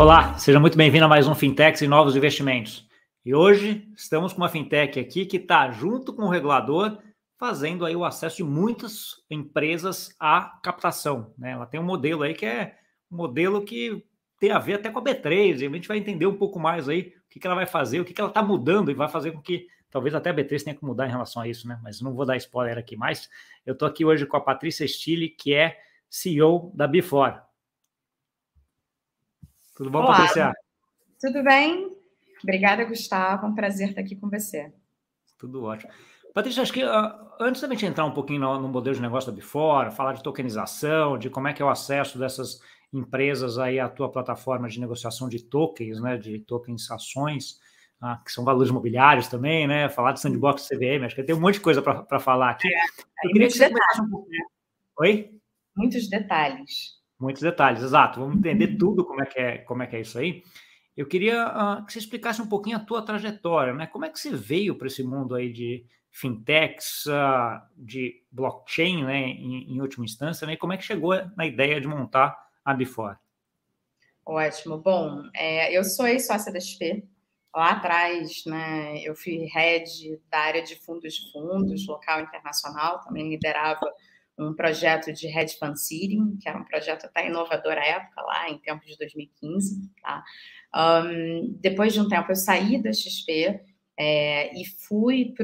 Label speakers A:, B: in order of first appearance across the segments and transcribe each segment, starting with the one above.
A: Olá, seja muito bem-vindo a mais um Fintechs e Novos Investimentos. E hoje estamos com uma fintech aqui que está junto com o regulador fazendo aí o acesso de muitas empresas à captação. Né? Ela tem um modelo aí que é um modelo que tem a ver até com a B3, e a gente vai entender um pouco mais aí o que, que ela vai fazer, o que, que ela está mudando e vai fazer com que talvez até a B3 tenha que mudar em relação a isso, né? Mas não vou dar spoiler aqui mais. Eu estou aqui hoje com a Patrícia Stille, que é CEO da Before. Tudo bom, Olá, Patrícia?
B: Tudo bem? Obrigada, Gustavo. Um prazer estar aqui com você.
A: Tudo ótimo. Patrícia, acho que uh, antes da gente entrar um pouquinho no, no, modelo de negócio da Before, falar de tokenização, de como é que é o acesso dessas empresas aí à tua plataforma de negociação de tokens, né, de tokens ações, ah, que são valores imobiliários também, né, falar de sandbox CVM, acho que tem um monte de coisa para falar aqui. É,
B: Eu queria que você detalhes. um pouquinho.
A: Oi?
B: Muitos detalhes.
A: Muitos detalhes, exato. Vamos entender tudo como é que é, como é, que é isso aí. Eu queria uh, que você explicasse um pouquinho a tua trajetória, né? Como é que você veio para esse mundo aí de fintechs, uh, de blockchain, né, em, em, última instância, né? E como é que chegou na ideia de montar a Before?
B: Ótimo. Bom, é, eu sou ex-sócia da XP. Lá atrás, né, eu fui head da área de fundos de fundos, local internacional, também liderava um projeto de hedge fund seeding, que era um projeto até inovador à época, lá em tempos de 2015. Tá? Um, depois de um tempo, eu saí da XP é, e fui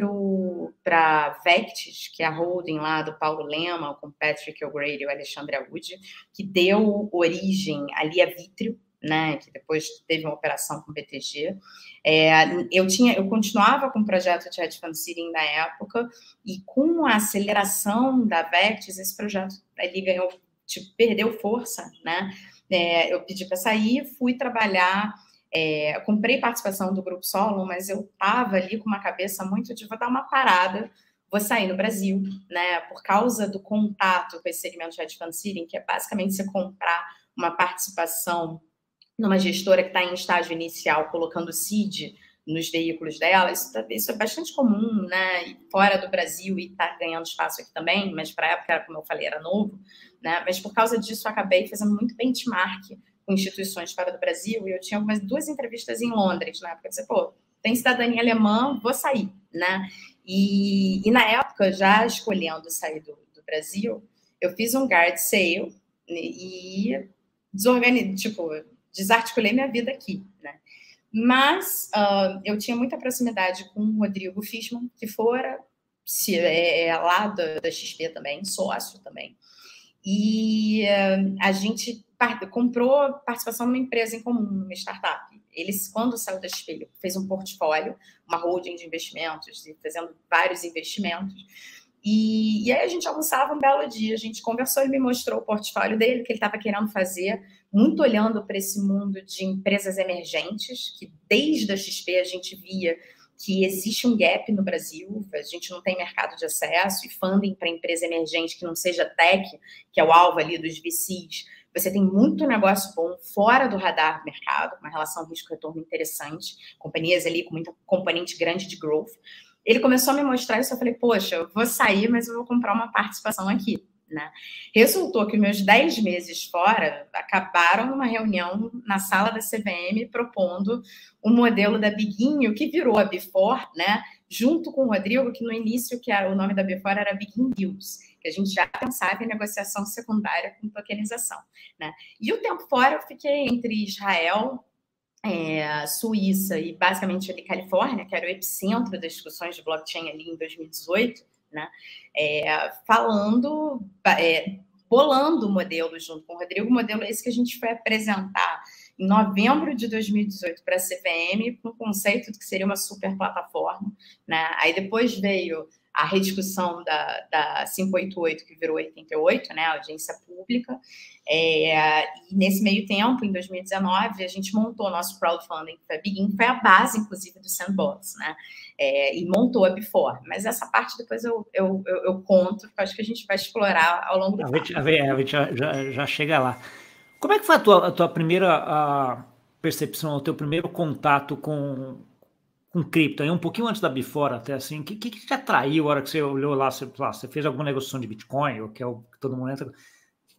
B: para a Vectis, que é a holding lá do Paulo Lema, com Patrick O'Grady e o Alexandre Audi, que deu origem ali a Vitrio, né, que depois teve uma operação com o BTG. É, eu tinha, eu continuava com o projeto de hedge fund seeding na época e com a aceleração da Vectis, esse projeto ali ganhou, tipo, perdeu força, né? É, eu pedi para sair, fui trabalhar é, comprei participação do Grupo Solo, mas eu estava ali com uma cabeça muito de vou dar uma parada, vou sair no Brasil, né? Por causa do contato com esse segmento de hedge fund seeding, que é basicamente você comprar uma participação numa gestora que está em estágio inicial, colocando seed nos veículos dela, isso, tá, isso, é bastante comum, né? Fora do Brasil e está ganhando espaço aqui também, mas para a época, como eu falei, era novo, né? Mas por causa disso, eu acabei fazendo muito benchmark com instituições fora do Brasil, e eu tinha algumas duas entrevistas em Londres na época. Eu disse, pô, tem cidadania alemã, vou sair, né? E, e na época, já escolhendo sair do, do Brasil, eu fiz um guard sale e desorganizei, tipo, desarticulei minha vida aqui, né? Mas uh, eu tinha muita proximidade com o Rodrigo Fishman, que fora se, é, é lá da, da XP também, sócio também. E uh, a gente comprou participação numa empresa em comum, numa startup. Eles, quando saiu da XP, fez um portfólio, uma holding de investimentos, fazendo vários investimentos. E, e, aí a gente almoçava um belo dia, a gente conversou, ele me mostrou o portfólio dele, que ele estava querendo fazer, muito olhando para esse mundo de empresas emergentes, que desde a XP a gente via que existe um gap no Brasil, a gente não tem mercado de acesso e funding para empresa emergente que não seja tech, que é o alvo ali dos VCs, você tem muito negócio bom fora do radar do mercado, uma relação risco-retorno interessante, companhias ali com muita componente grande de growth. Ele começou a me mostrar isso, eu falei, poxa, eu vou sair, mas eu vou comprar uma participação aqui. Né? Resultou que meus 10 meses fora acabaram numa reunião na sala da CVM propondo o um modelo da Biguinho, que virou a Before, né? junto com o Rodrigo, que no início que era, o nome da Before era Biguinho Deals que a gente já pensava em negociação secundária com tokenização. Né? E o tempo fora eu fiquei entre Israel, é, Suíça e basicamente ali Califórnia, que era o epicentro das discussões de blockchain ali em 2018, né? É, falando, é, bolando o modelo junto com o Rodrigo, o modelo esse que a gente foi apresentar em novembro de 2018 para a CVM, com o conceito de que seria uma super plataforma. Né? Aí depois veio a rediscussão da, da 588, que virou 88, né, audiência pública. É, e nesse meio tempo, em 2019, a gente montou nosso crowdfunding, que foi a Begin, foi a base, inclusive, do Sandbox, né, é, e montou a Before. Mas essa parte depois eu, eu, eu, eu conto, porque acho que a gente vai explorar ao longo do
A: tempo. A gente já, já, já, chega lá. Como é que foi a tua, a tua primeira a percepção, o teu primeiro contato com com cripto, aí um pouquinho antes da Before até assim, o que, que, te atraiu a hora que você olhou lá, você, lá, você fez alguma negociação de Bitcoin, ou que é o que todo mundo entra,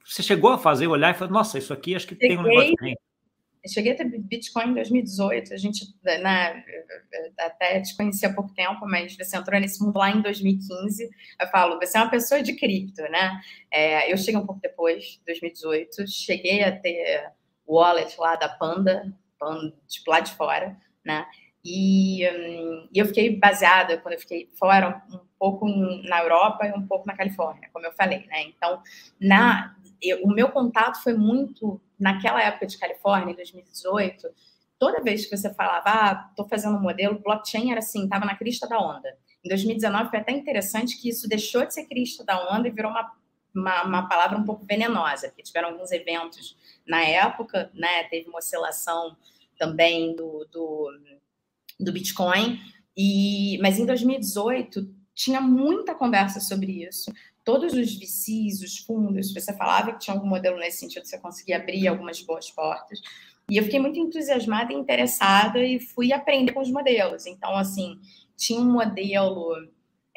A: você chegou a fazer, olhar e falar, nossa, isso aqui acho que cheguei, tem um negócio bem.
B: Eu cheguei a ter Bitcoin em 2018, a gente né, até te conheci há pouco tempo, mas você entrou nesse mundo lá em 2015. Eu falo, você é uma pessoa de cripto, né? É, eu cheguei um pouco depois, 2018, cheguei a ter wallet lá da Panda, Panda tipo, lá de fora, né? E, um, e, eu fiquei baseada, quando eu fiquei fora, um pouco na Europa e um pouco na Califórnia, como eu falei, né? Então, na, eu, o meu contato foi muito naquela época de Califórnia, em 2018. Toda vez que você falava, ah, estou fazendo um modelo, blockchain era assim, estava na crista da onda. Em 2019 foi até interessante que isso deixou de ser crista da onda e virou uma, uma, uma palavra um pouco venenosa, porque tiveram alguns eventos na época, né? Teve uma oscilação também do, do, do Bitcoin. E, mas em 2018 tinha muita conversa sobre isso todos os VCs, os fundos, você falava que tinha algum modelo nesse sentido, você conseguia abrir algumas boas portas. E eu fiquei muito entusiasmada e interessada e fui aprender com os modelos. Então, assim, tinha um modelo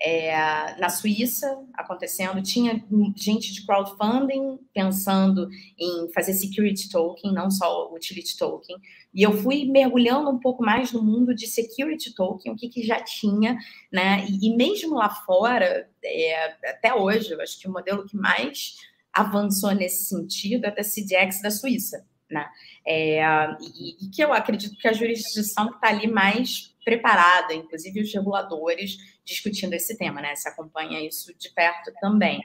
B: é, na Suíça acontecendo, tinha gente de crowdfunding pensando em fazer security token, não só utility token, e eu fui mergulhando um pouco mais no mundo de security token, o que, que já tinha, né? E, e mesmo lá fora, é, até hoje, eu acho que o modelo que mais avançou nesse sentido é a CDX da Suíça, né? É, e, e, que eu acredito que a jurisdição está ali mais preparada, inclusive os reguladores discutindo esse tema, né? Se acompanha isso de perto também.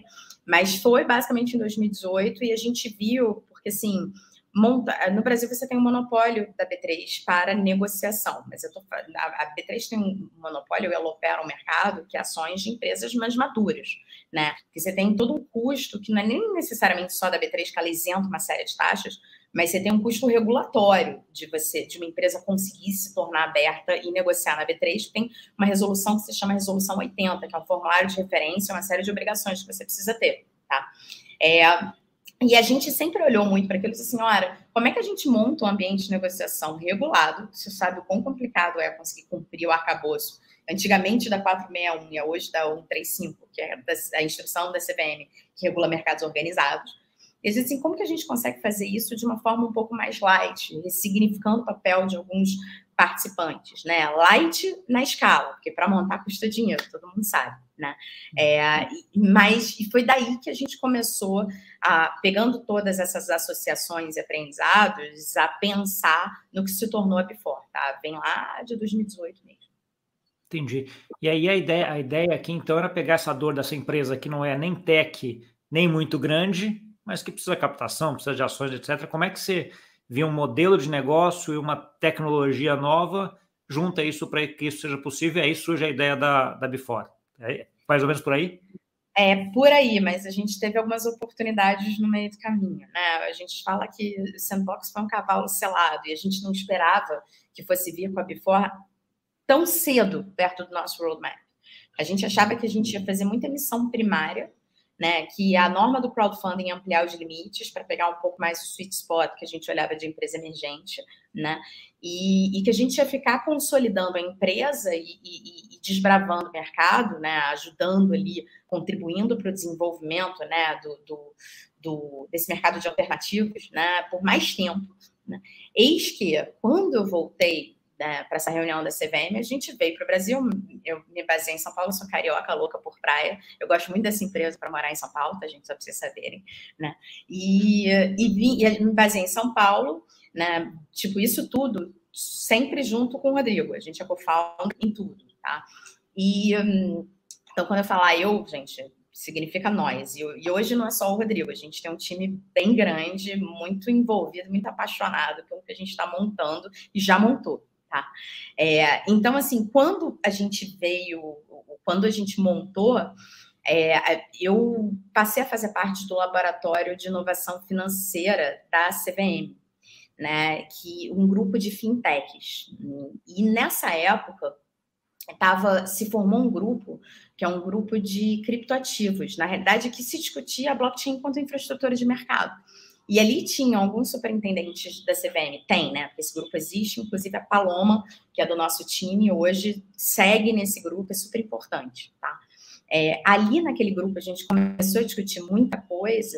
B: Mas foi basicamente em 2018 e a gente viu, porque assim, monta... no Brasil você tem um monopólio da B3 para negociação, mas eu tô a B3 tem um monopólio, ela opera um mercado que é ações de empresas mais maduras, né? Que você tem todo um custo que não é nem necessariamente só da B3 que ela isenta uma série de taxas, mas você tem um custo regulatório de você, de uma empresa conseguir se tornar aberta e negociar na B3, tem uma resolução que se chama Resolução 80, que é um formulário de referência, uma série de obrigações que você precisa ter, tá? É, e a gente sempre olhou muito para aquilo e disse assim, olha, como é que a gente monta um ambiente de negociação regulado? Você sabe o quão complicado é conseguir cumprir o arcabouço. Antigamente da 461 e hoje da 135, que é a instrução da CVM, que regula mercados organizados e assim, como que a gente consegue fazer isso de uma forma um pouco mais light, ressignificando o papel de alguns participantes, né? Light na escala, porque para montar custa dinheiro, todo mundo sabe, né? É, mas e foi daí que a gente começou a pegando todas essas associações e aprendizados a pensar no que se tornou a Bifor, tá? Vem lá de 2018 mesmo.
A: Entendi. E aí a ideia, a ideia aqui então era pegar essa dor dessa empresa que não é nem tech nem muito grande mas que precisa de captação, precisa de ações, etc. Como é que você vê um modelo de negócio e uma tecnologia nova, junta isso para que isso seja possível, e aí surge a ideia da, da Before. É mais ou menos por aí?
B: É por aí, mas a gente teve algumas oportunidades no meio do caminho. Né? A gente fala que o Sandbox foi um cavalo selado e a gente não esperava que fosse vir com a Before tão cedo perto do nosso roadmap. A gente achava que a gente ia fazer muita emissão primária, né, que a norma do crowdfunding é ampliar os limites para pegar um pouco mais o sweet spot que a gente olhava de empresa emergente, né, e, e que a gente ia ficar consolidando a empresa e, e, e desbravando o mercado, né, ajudando ali, contribuindo para o desenvolvimento, né, do, do, do, desse mercado de alternativos, né, por mais tempo. Né. Eis que, quando eu voltei né, para essa reunião da CVM, a gente veio para o Brasil. Eu me baseei em São Paulo, sou carioca, louca por praia. Eu gosto muito dessa empresa para morar em São Paulo, tá, gente? Só para vocês saberem. Né? E, e, e me baseei em São Paulo, né? Tipo, isso tudo sempre junto com o Rodrigo. A gente é co-founder em tudo, tá? E então, quando eu falar eu, gente, significa nós. E, e, hoje não é só o Rodrigo, a gente tem um time bem grande, muito envolvido, muito apaixonado pelo que a gente está montando e já montou. Tá? É, então, assim, quando a gente veio, quando a gente montou, é, eu passei a fazer parte do laboratório de inovação financeira da CVM, né, que um grupo de fintechs. E nessa época tava, se formou um grupo que é um grupo de criptoativos, na realidade que se discutia a blockchain enquanto infraestrutura de mercado. E ali tinham alguns superintendentes da CVM, tem, né? Esse grupo existe, inclusive a Paloma, que é do nosso time, hoje segue nesse grupo, é super importante, tá? É, ali naquele grupo a gente começou a discutir muita coisa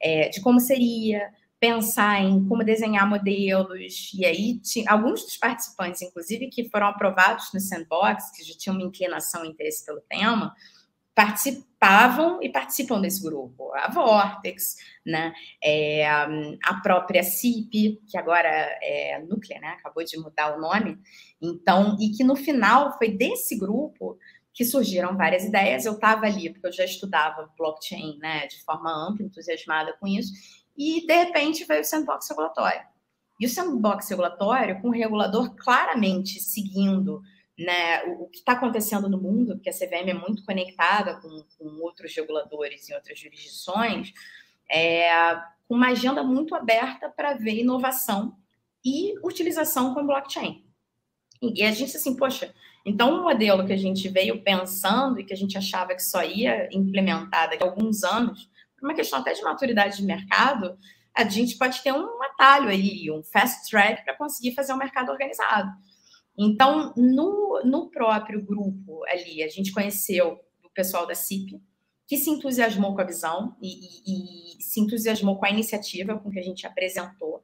B: é, de como seria, pensar em como desenhar modelos, e aí tinha, alguns dos participantes, inclusive, que foram aprovados no Sandbox, que já tinham uma inclinação e interesse pelo tema, participavam e participam desse grupo. A Vortex, né? É, a própria CIP, que agora é Núclea, né? Acabou de mudar o nome. Então, e que no final foi desse grupo que surgiram várias ideias. Eu estava ali, porque eu já estudava blockchain, né? De forma ampla, entusiasmada com isso. E, de repente, veio o sandbox regulatório. E o sandbox regulatório, com o regulador claramente seguindo né, o, o que está acontecendo no mundo, porque a CVM é muito conectada com, com outros reguladores em outras jurisdições, é, com uma agenda muito aberta para ver inovação e utilização com blockchain. E, e a gente assim, poxa, então o modelo que a gente veio pensando e que a gente achava que só ia implementar daqui a alguns anos, por uma questão até de maturidade de mercado, a gente pode ter um atalho aí, um fast track para conseguir fazer um mercado organizado. Então, no, no próprio grupo ali, a gente conheceu o pessoal da CIP, que se entusiasmou com a visão e, e, e, se entusiasmou com a iniciativa com que a gente apresentou.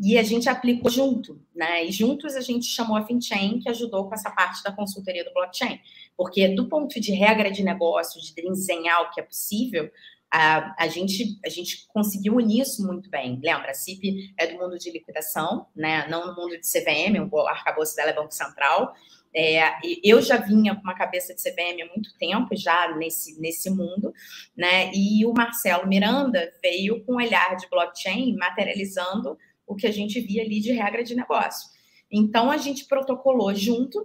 B: E a gente aplicou junto, né? E juntos a gente chamou a FinChain, que ajudou com essa parte da consultoria do blockchain. Porque, do ponto de regra de negócio, de desenhar o que é possível, a, a, gente, a gente conseguiu unir isso muito bem. Lembra, a CIP é do mundo de liquidação, né? não no mundo de CVM, o arcabouço dela é Banco Central. É, eu já vinha com uma cabeça de CVM há muito tempo, já nesse, nesse mundo, né? E o Marcelo Miranda veio com um olhar de blockchain, materializando o que a gente via ali de regra de negócio. Então, a gente protocolou junto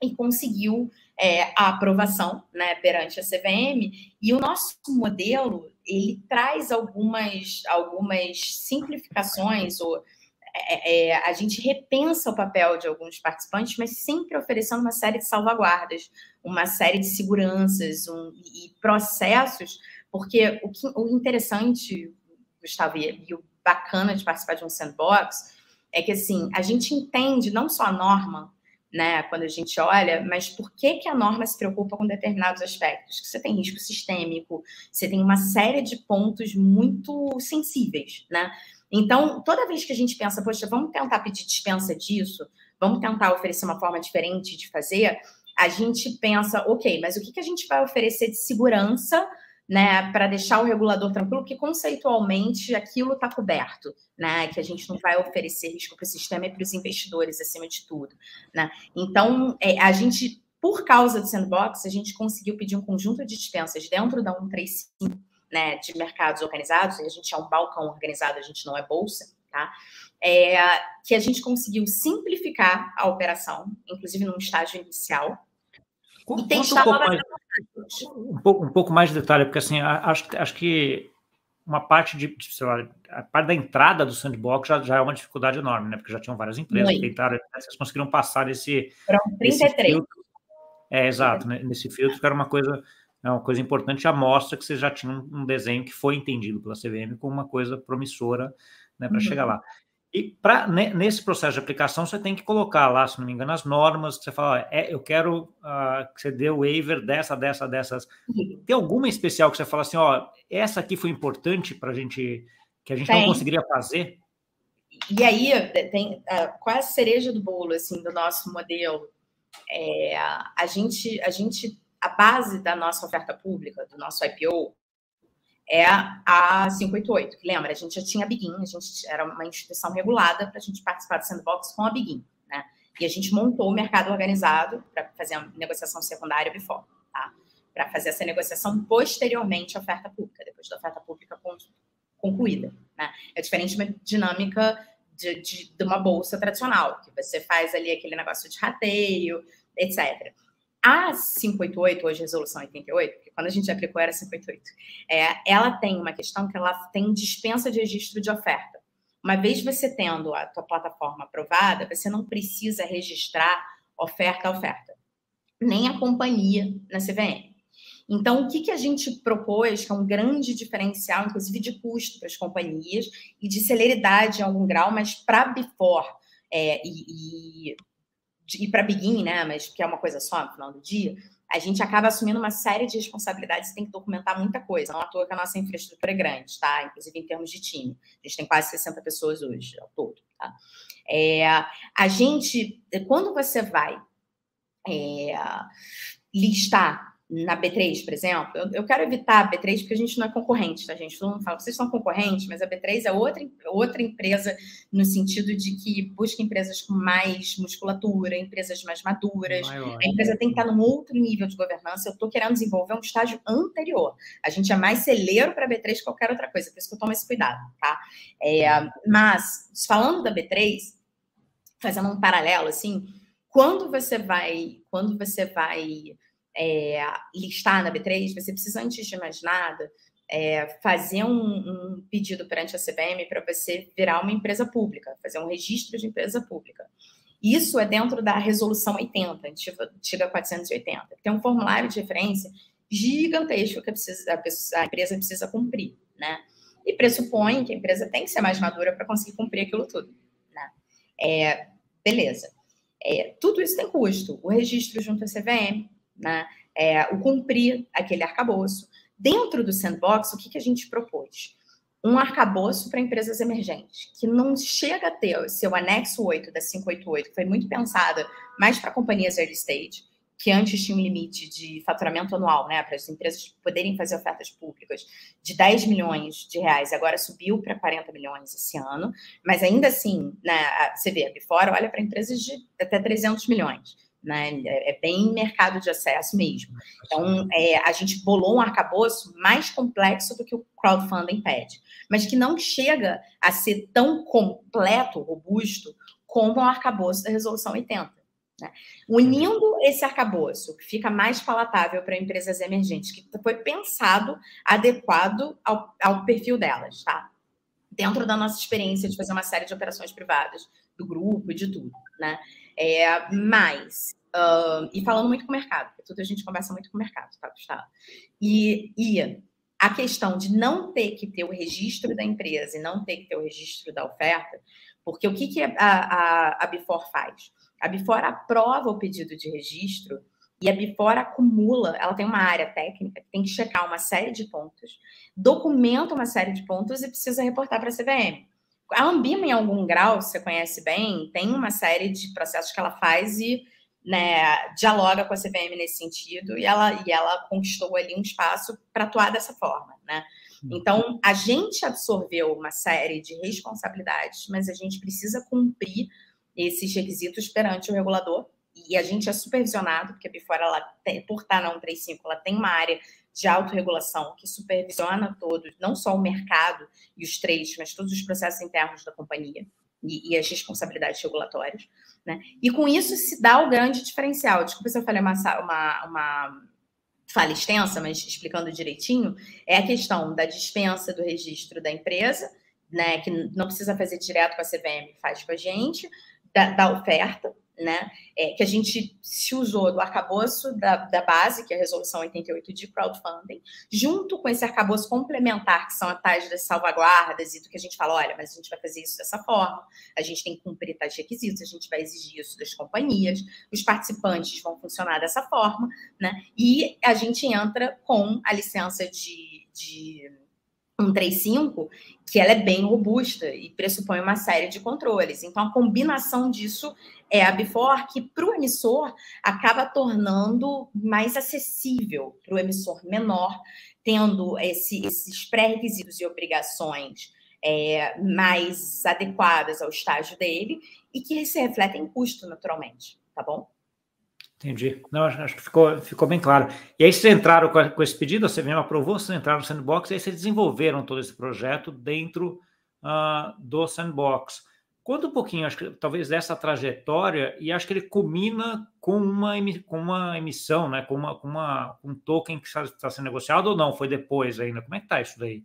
B: e conseguiu é, a aprovação né, perante a CVM, e o nosso modelo ele traz algumas, algumas simplificações, ou é, é, a gente repensa o papel de alguns participantes, mas sempre oferecendo uma série de salvaguardas, uma série de seguranças um, e processos, porque o, que, o interessante, Gustavo, e, e o bacana de participar de um sandbox, é que assim, a gente entende não só a norma, né, quando a gente olha, mas por que, que a norma se preocupa com determinados aspectos? Que você tem risco sistêmico, você tem uma série de pontos muito sensíveis, né? Então, toda vez que a gente pensa, poxa, vamos tentar pedir dispensa disso, vamos tentar oferecer uma forma diferente de fazer, a gente pensa, ok, mas o que, que a gente vai oferecer de segurança né, para deixar o regulador tranquilo, que conceitualmente aquilo está coberto, né, que a gente não vai oferecer risco para o sistema e para os investidores acima de tudo, né. Então, é, a gente, por causa do sandbox, a gente conseguiu pedir um conjunto de dispensas dentro da 135, né, de mercados organizados, a gente é um balcão organizado, a gente não é bolsa, tá? É, que a gente conseguiu simplificar a operação, inclusive num estágio inicial,
A: e tem um pouco, mais, um, pouco, um pouco mais de detalhe, porque assim, acho, acho que uma parte de, lá, a parte da entrada do sandbox já, já é uma dificuldade enorme, né? Porque já tinham várias empresas que tentaram, vocês conseguiram passar esse,
B: Foram 33.
A: Esse filtro. É, exato, né? nesse filtro que era uma coisa, é uma coisa importante, já mostra que vocês já tinham um desenho que foi entendido pela CVM como uma coisa promissora né, para uhum. chegar lá. E pra, nesse processo de aplicação, você tem que colocar lá, se não me engano, as normas, que você fala, é, eu quero uh, que você dê o waiver dessa, dessa, dessas. Tem alguma especial que você fala assim, ó, essa aqui foi importante para a gente, que a gente tem. não conseguiria fazer?
B: E aí, tem uh, qual é a cereja do bolo, assim, do nosso modelo? É, a gente, a gente, a base da nossa oferta pública, do nosso IPO, é a 588. Lembra, a gente já tinha a Biguin, a gente era uma instituição regulada para a gente participar do sandbox com a Biguin, né? E a gente montou o mercado organizado para fazer a negociação secundária before, tá? Para fazer essa negociação posteriormente à oferta pública, depois da oferta pública concluída, né? É diferente de uma dinâmica de, de, de uma bolsa tradicional, que você faz ali aquele negócio de rateio, etc. A 588, hoje resolução 88, porque quando a gente aplicou era 588, é, ela tem uma questão que ela tem dispensa de registro de oferta. Uma vez você tendo a tua plataforma aprovada, você não precisa registrar oferta a oferta, nem a companhia na CVM. Então, o que, que a gente propôs, que é um grande diferencial, inclusive de custo para as companhias e de celeridade em algum grau, mas para before é, e, e e para Begin, né, mas que é uma coisa só no final do dia, a gente acaba assumindo uma série de responsabilidades e tem que documentar muita coisa. Não à toa que a nossa infraestrutura é grande, tá? Inclusive em termos de time. A gente tem quase 60 pessoas hoje, ao todo, tá? É, a gente, quando você vai é, listar na B3, por exemplo, eu, eu, quero evitar a B3 porque a gente não é concorrente, tá, gente? Todo mundo fala, vocês são concorrentes, mas a B3 é outra, outra empresa no sentido de que busca empresas com mais musculatura, empresas mais maduras. Maior. A empresa tem que estar num outro nível de governança. Eu estou querendo desenvolver um estágio anterior. A gente é mais celeiro para a B3 que qualquer outra coisa, por isso que eu tomo esse cuidado, tá? É, mas, falando da B3, fazendo um paralelo, assim, quando você vai, quando você vai é, listar na B3, você precisa, antes de mais nada, é, fazer um, um, pedido perante a CVM para você virar uma empresa pública, fazer um registro de empresa pública. Isso é dentro da resolução 80, antiga, antiga 480. Tem um formulário de referência gigantesco que a, precisa, a empresa precisa cumprir, né? E pressupõe que a empresa tem que ser mais madura para conseguir cumprir aquilo tudo, né? É, beleza. É, tudo isso tem custo. O registro junto à CVM, né? É, o cumprir aquele arcabouço. Dentro do sandbox, o que, que a gente propôs? Um arcabouço para empresas emergentes, que não chega a ter o seu anexo 8 da 588, que foi muito pensada mais para companhias early stage, que antes tinha um limite de faturamento anual, né, para as empresas poderem fazer ofertas públicas de 10 milhões de reais, agora subiu para 40 milhões esse ano, mas ainda assim, né, você vê, fora olha para empresas de até 300 milhões né? É, é bem mercado de acesso mesmo. Então, é, a gente bolou um arcabouço mais complexo do que o crowdfunding pede, mas que não chega a ser tão completo, robusto, como o arcabouço da Resolução 80. Né? Unindo esse arcabouço, que fica mais palatável para empresas emergentes, que foi pensado adequado ao, ao perfil delas, tá? Dentro da nossa experiência de fazer uma série de operações privadas, do grupo e de tudo, né? É, mas, uh, e falando muito com o mercado, porque tudo a gente conversa muito com o mercado, tá, Gustavo? E, e a questão de não ter que ter o registro da empresa e não ter que ter o registro da oferta, porque o que, que a, a, a Bifor faz? A Bifor aprova o pedido de registro e a Bifor acumula, ela tem uma área técnica que tem que checar uma série de pontos, documenta uma série de pontos e precisa reportar para a CVM. A Ambima, em algum grau, você conhece bem, tem uma série de processos que ela faz e né, dialoga com a CVM nesse sentido, e ela, e ela conquistou ali um espaço para atuar dessa forma. Né? Uhum. Então, a gente absorveu uma série de responsabilidades, mas a gente precisa cumprir esses requisitos perante o regulador, e a gente é supervisionado, porque a Bifora, ela tem, por estar na 135, ela tem uma área de autorregulação que supervisiona todos, não só o mercado e os trades, mas todos os processos internos da companhia e, e as responsabilidades regulatórias. Né? E com isso se dá o grande diferencial. Desculpa se eu falei uma, uma, uma fala extensa, mas explicando direitinho, é a questão da dispensa do registro da empresa, né, que não precisa fazer direto com a CVM, faz com a gente, da, da oferta, né, é, que a gente se usou do arcabouço da, da, base, que é a resolução 88 de crowdfunding, junto com esse arcabouço complementar, que são as tais das salvaguardas e do que a gente fala, olha, mas a gente vai fazer isso dessa forma, a gente tem que cumprir tais requisitos, a gente vai exigir isso das companhias, os participantes vão funcionar dessa forma, né, e a gente entra com a licença de, de 135, que ela é bem robusta e pressupõe uma série de controles. Então, a combinação disso é a Before, que para o emissor acaba tornando mais acessível para o emissor menor, tendo esse, esses pré-requisitos e obrigações é, mais adequadas ao estágio dele e que se refletem em custo, naturalmente, tá bom?
A: Entendi. Não, acho que ficou, ficou bem claro. E aí vocês entraram com, com esse pedido, a CVM aprovou, vocês entraram no Sandbox, e aí vocês desenvolveram todo esse projeto dentro uh, do Sandbox. Conta um pouquinho, acho que talvez dessa trajetória, e acho que ele culmina com uma, com uma emissão, né? com, uma, com uma, um token que está, sendo negociado ou não? Foi depois ainda? Como é que está isso daí?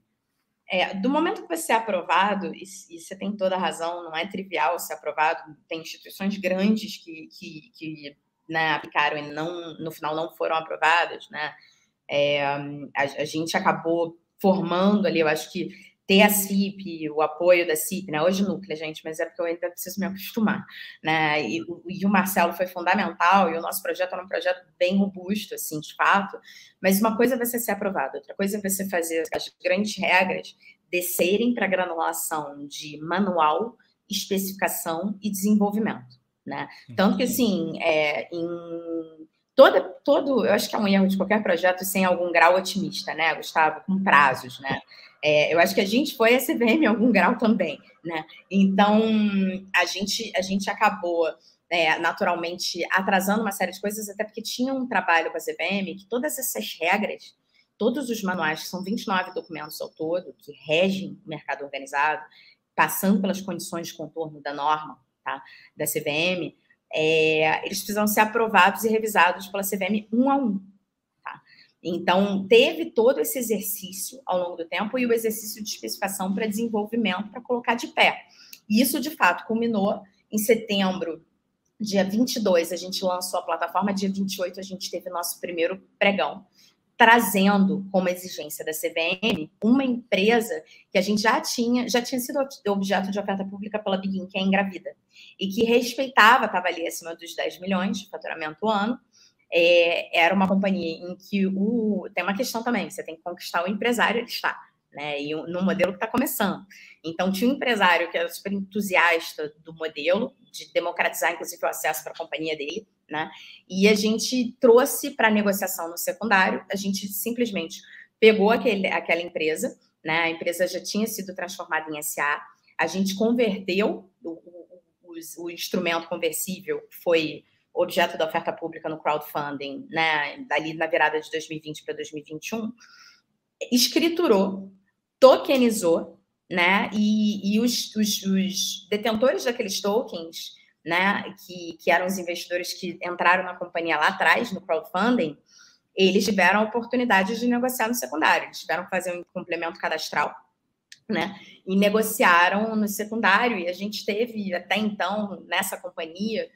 B: É, do momento que você é aprovado, e, e, você tem toda a razão, não é trivial ser aprovado, tem instituições grandes que, que, que né, aplicaram e não, no final não foram aprovadas, né? É, a, a gente acabou formando ali, eu acho que ter a CIP, o apoio da CIP, né? Hoje núcleo, gente, mas é porque eu ainda preciso me acostumar, né? E, e, o Marcelo foi fundamental, e o nosso projeto é um projeto bem robusto, assim, de fato. Mas uma coisa é você ser aprovado, outra coisa é você fazer as grandes regras descerem para granulação de manual, especificação e desenvolvimento, né? Tanto que, assim, é, em toda, todo, eu acho que é um erro de qualquer projeto sem algum grau otimista, né, Gustavo, com prazos, né? É, eu acho que a gente foi a CVM em algum grau também, né? Então, a gente, a gente acabou é, naturalmente atrasando uma série de coisas, até porque tinha um trabalho com a CVM que todas essas regras, todos os manuais, que são 29 documentos ao todo, que regem o mercado organizado, passando pelas condições de contorno da norma tá, da CVM, é, eles precisam ser aprovados e revisados pela CVM um a um. Então, teve todo esse exercício ao longo do tempo e o exercício de especificação para desenvolvimento para colocar de pé. E isso, de fato, culminou em setembro, dia 22, a gente lançou a plataforma, dia 28 a gente teve nosso primeiro pregão, trazendo como exigência da CVM uma empresa que a gente já tinha, já tinha sido objeto de oferta pública pela Begin, que é engravida, e que respeitava, estava ali acima dos 10 milhões de faturamento ano, é, era uma companhia em que o, tem uma questão também, você tem que conquistar o empresário, ele está, né? E no modelo que está começando. Então, tinha um empresário que era super entusiasta do modelo, de democratizar, inclusive, o acesso para a companhia dele, né? E a gente trouxe para a negociação no secundário, a gente simplesmente pegou aquele, aquela empresa, né? A empresa já tinha sido transformada em SA, a gente converteu o, o, o, o instrumento conversível, foi objeto da oferta pública no crowdfunding, né, ali na virada de 2020 para 2021, escriturou, tokenizou, né, e, e os, os, os, detentores daqueles tokens, né, que, que eram os investidores que entraram na companhia lá atrás, no crowdfunding, eles tiveram a oportunidade de negociar no secundário, eles tiveram que fazer um complemento cadastral, né, e negociaram no secundário, e a gente teve até então, nessa companhia,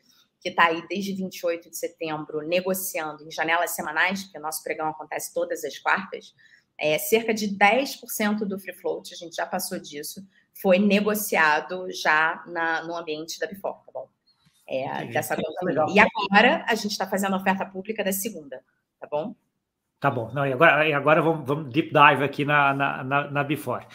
B: que está aí desde 28 de setembro negociando em janelas semanais, porque nosso pregão acontece todas as quartas, é, cerca de 10% do free float, a gente já passou disso, foi negociado já na, no ambiente da Bifor, tá bom? É, dessa e agora a gente está fazendo a oferta pública da segunda, tá bom?
A: Tá bom. Não, e agora, e agora vamos, vamos deep dive aqui na, na, na, na Before.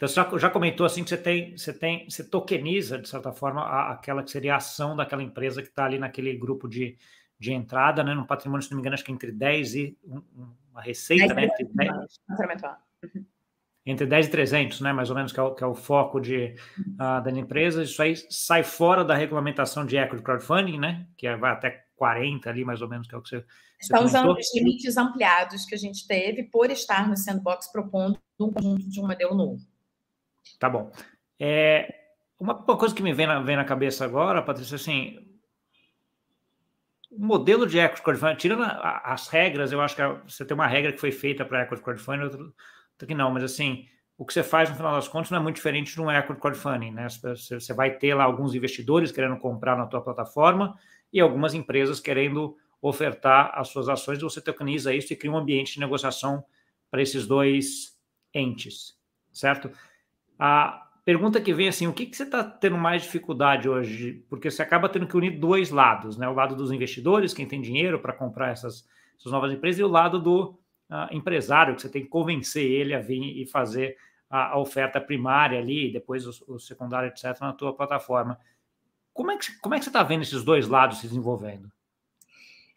A: Então, você já, já comentou assim que você tem, você tem, você tokeniza, de certa forma, a, aquela que seria a ação daquela empresa que está ali naquele grupo de, de entrada, né? No patrimônio, se não me engano, acho que entre 10 e um, uma receita, né? Entre 10, uhum. entre 10 e 300, né? Mais ou menos, que é o, que é o foco de, uh, da empresa. Isso aí sai fora da regulamentação de equity crowdfunding, né? Que é, vai até 40 ali, mais ou menos, que é o que você.
B: Está usando os limites ampliados que a gente teve por estar no sandbox propondo um conjunto de um modelo novo.
A: Tá bom. É, uma, uma, coisa que me vem na, vem na cabeça agora, Patrícia, assim, o modelo de equity crowdfunding, tirando a, as regras, eu acho que você tem uma regra que foi feita para equity crowdfunding, outra, outra que não, mas assim, o que você faz no final das contas não é muito diferente de um equity crowdfunding, né? Você, vai ter lá alguns investidores querendo comprar na tua plataforma e algumas empresas querendo ofertar as suas ações, você tokeniza isso e cria um ambiente de negociação para esses dois entes, certo? A pergunta que vem assim, o que, que você está tendo mais dificuldade hoje? Porque você acaba tendo que unir dois lados, né? O lado dos investidores, quem tem dinheiro para comprar essas, essas, novas empresas, e o lado do uh, empresário, que você tem que convencer ele a vir e fazer a, a oferta primária ali, depois o, o, secundário, etc., na tua plataforma. Como é que, como é que você está vendo esses dois lados se desenvolvendo?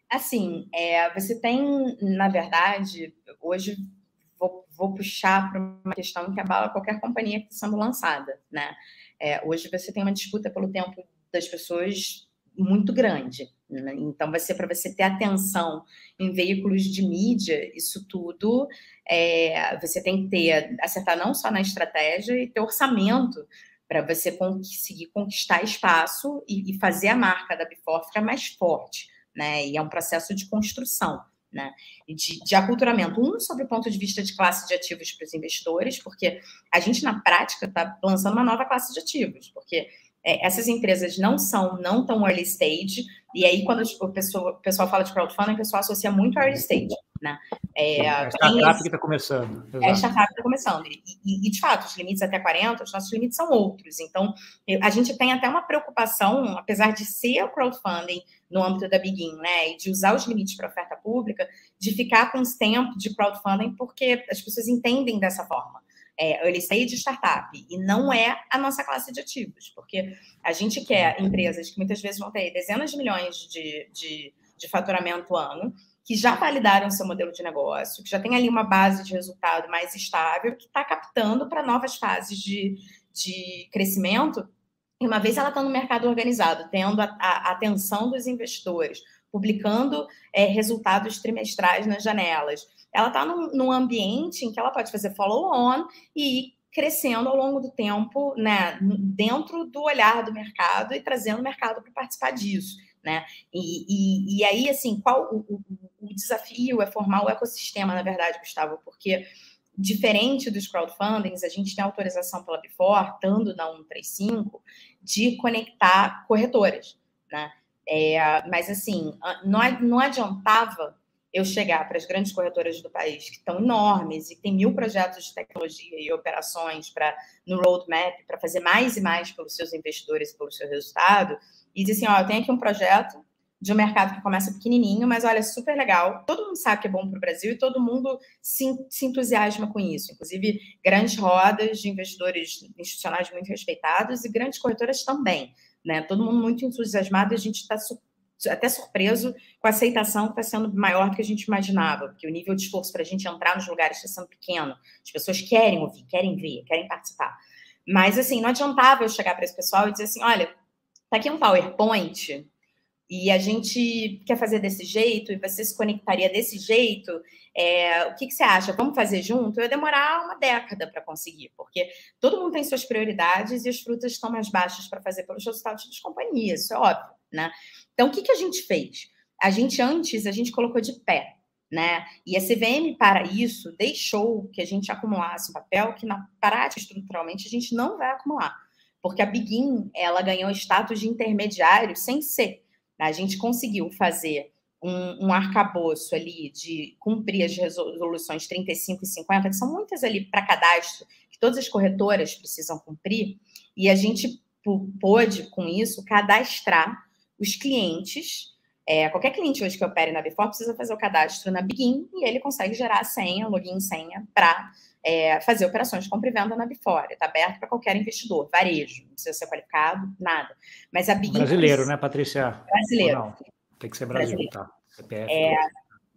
B: Assim, é, você tem, na verdade, hoje vou, vou puxar para uma questão que abala qualquer companhia que está sendo lançada, né? É, hoje você tem uma disputa pelo tempo das pessoas muito grande. Né? Então, vai ser para você ter atenção em veículos de mídia, isso tudo, é, você tem que ter, acertar não só na estratégia e ter orçamento para você conseguir conquistar espaço e, e, fazer a marca da Before ficar mais forte, né? E é um processo de construção né, de, de aculturamento. Um, sobre o ponto de vista de classe de ativos para os investidores, porque a gente, na prática, está lançando uma nova classe de ativos, porque é, essas empresas não são não tão early stage, e aí quando o pessoal, o pessoal fala de crowdfunding, o pessoal associa muito early stage, Né?
A: É, é a startup que está começando.
B: Exato. É a startup que está começando. E, e, de fato, os limites até 40, os nossos limites são outros. Então, a gente tem até uma preocupação, apesar de ser o crowdfunding no âmbito da Begin, né, e de usar os limites para oferta pública, de ficar com os tempos de crowdfunding, porque as pessoas entendem dessa forma. É, early stage startup, e não é a nossa classe de ativos, porque a gente quer empresas que muitas vezes vão ter dezenas de milhões de, de, de faturamento ano, que já validaram seu modelo de negócio, que já tem ali uma base de resultado mais estável, que está captando para novas fases de, de crescimento. E uma vez ela está no mercado organizado, tendo a, a atenção dos investidores, publicando é, resultados trimestrais nas janelas, ela está num, num, ambiente em que ela pode fazer follow-on e ir crescendo ao longo do tempo, né, dentro do olhar do mercado e trazendo o mercado para participar disso né? E, e, e aí, assim, qual o, o, o, desafio é formar o ecossistema, na verdade, Gustavo, porque diferente dos crowdfundings, a gente tem autorização pela Bifor, estando na 135, de conectar corretoras, né? É, mas assim, não, não adiantava eu chegar para as grandes corretoras do país, que estão enormes e tem mil projetos de tecnologia e operações para no roadmap para fazer mais e mais pelos seus investidores e pelo seu resultado, e dizer assim: ó, eu tenho aqui um projeto de um mercado que começa pequenininho, mas olha, super legal. Todo mundo sabe que é bom para o Brasil e todo mundo se, se, entusiasma com isso. Inclusive, grandes rodas de investidores institucionais muito respeitados e grandes corretoras também. Né? Todo mundo muito entusiasmado e a gente está su até surpreso com a aceitação que está sendo maior do que a gente imaginava, porque o nível de esforço para a gente entrar nos lugares está sendo pequeno. As pessoas querem ouvir, querem ver, querem participar. Mas, assim, não adiantava eu chegar para esse pessoal e dizer assim: olha, tá aqui um PowerPoint e a gente quer fazer desse jeito e você se conectaria desse jeito, é, o que, que, você acha? Vamos fazer junto? Eu ia demorar uma década para conseguir, porque todo mundo tem suas prioridades e as frutas estão mais baixas para fazer pelos resultados das companhias, isso é óbvio, né? Então, o que, que a gente fez? A gente, antes, a gente colocou de pé, né? E a CVM, para isso, deixou que a gente acumulasse um papel que, na prática, estruturalmente, a gente não vai acumular porque a Begin ela ganhou status de intermediário sem ser. A gente conseguiu fazer um, um arcabouço ali de cumprir as resoluções 35 e 50, que são muitas ali para cadastro, que todas as corretoras precisam cumprir, e a gente pôde, com isso, cadastrar os clientes. É, qualquer cliente hoje que opere na Bifor precisa fazer o cadastro na Begin e ele consegue gerar a senha, login e senha para é, fazer operações de compra e venda na Bifora. Está aberto para qualquer investidor, varejo, não precisa ser qualificado, nada. Mas a Big
A: Brasileiro, né, Patrícia?
B: Brasileiro.
A: Tem que ser brasileiro, tá.
B: CPF. É,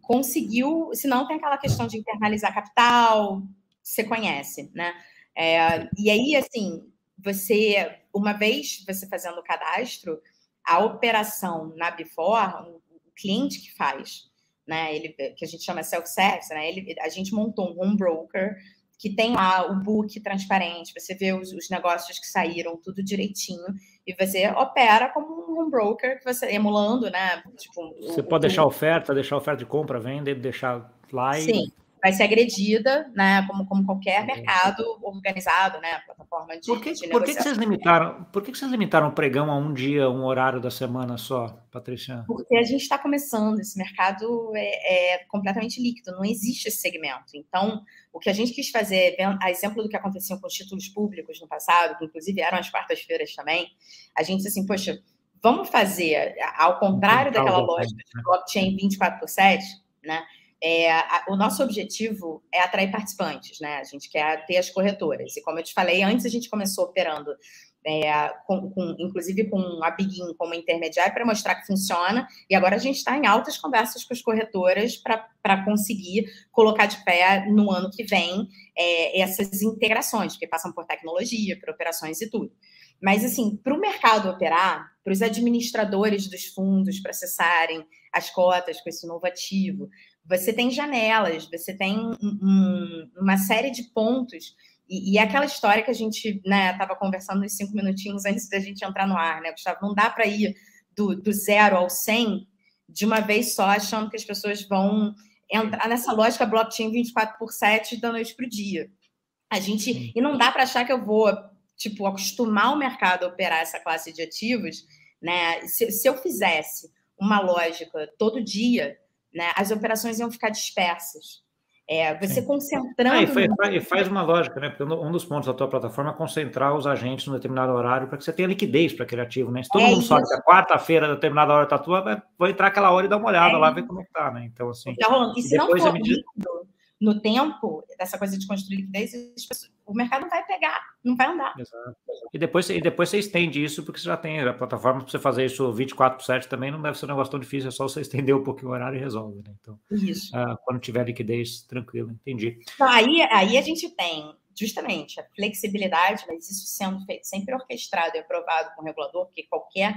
B: conseguiu, se não tem aquela questão de internalizar capital, você conhece, né? É, e aí, assim, você, uma vez você fazendo o cadastro, a operação na Bifor, o cliente que faz, né? Ele, que a gente chama self-service, né? Ele, a gente montou um home broker que tem lá o book transparente, você vê os, os, negócios que saíram, tudo direitinho, e você opera como um broker, que você emulando, né?
A: Tipo, você o, pode o, deixar oferta, deixar oferta de compra, venda, deixar lá e...
B: Sim, vai ser agredida, né? Como, como qualquer mercado organizado, né? Plataforma de.
A: Por que, de por que, que vocês limitaram? Por que, que vocês limitaram o pregão a um dia, um horário da semana só, Patrícia?
B: Porque a gente está começando, esse mercado é, é, completamente líquido, não existe esse segmento. Então, o que a gente quis fazer, a exemplo do que acontecia com os títulos públicos no passado, que inclusive eram as quartas-feiras também, a gente disse assim, poxa, vamos fazer, ao contrário daquela lógica de blockchain 24 por 7, né? É, a, o nosso objetivo é atrair participantes, né? A gente quer ter as corretoras. E como eu te falei, antes a gente começou operando, é, com, com, inclusive com a Begin como intermediário, para mostrar que funciona. E agora a gente está em altas conversas com as corretoras para conseguir colocar de pé no ano que vem é, essas integrações, que passam por tecnologia, por operações e tudo. Mas, assim, para o mercado operar, para os administradores dos fundos processarem as cotas com esse novo ativo, você tem janelas, você tem um, uma série de pontos. E, e, é aquela história que a gente estava né, conversando nos cinco minutinhos antes da gente entrar no ar, né, Gustavo? Não dá para ir do, do zero ao 100 de uma vez só, achando que as pessoas vão entrar nessa lógica blockchain 24 por 7 da noite para o dia. A gente, e não dá para achar que eu vou tipo acostumar o mercado a operar essa classe de ativos, né? Se, se eu fizesse uma lógica todo dia, né, as operações iam ficar dispersas. É, você Sim. concentrando. Ah,
A: e, faz, e, faz, uma lógica, né? Porque um dos pontos da tua plataforma é concentrar os agentes num determinado horário para que você tenha liquidez para aquele ativo, né? Se todo é mundo isso. sabe que a quarta-feira, determinada hora está tua, vai, entrar aquela hora e dar uma olhada é lá, ver como está, né? Então, assim.
B: Rolando. E se não for medida no tempo, dessa coisa de construir liquidez, o mercado não vai pegar, não vai andar. Exato.
A: E depois, e depois você estende isso, porque você já tem a plataforma para você fazer isso 24 por 7 também, não deve ser um negócio tão difícil, é só você estender um pouquinho o horário e resolve. Né? Então, isso. Uh, quando tiver liquidez, tranquilo, entendi.
B: Então, aí, aí a gente tem justamente a flexibilidade, mas isso sendo feito sempre orquestrado e aprovado com o regulador, porque qualquer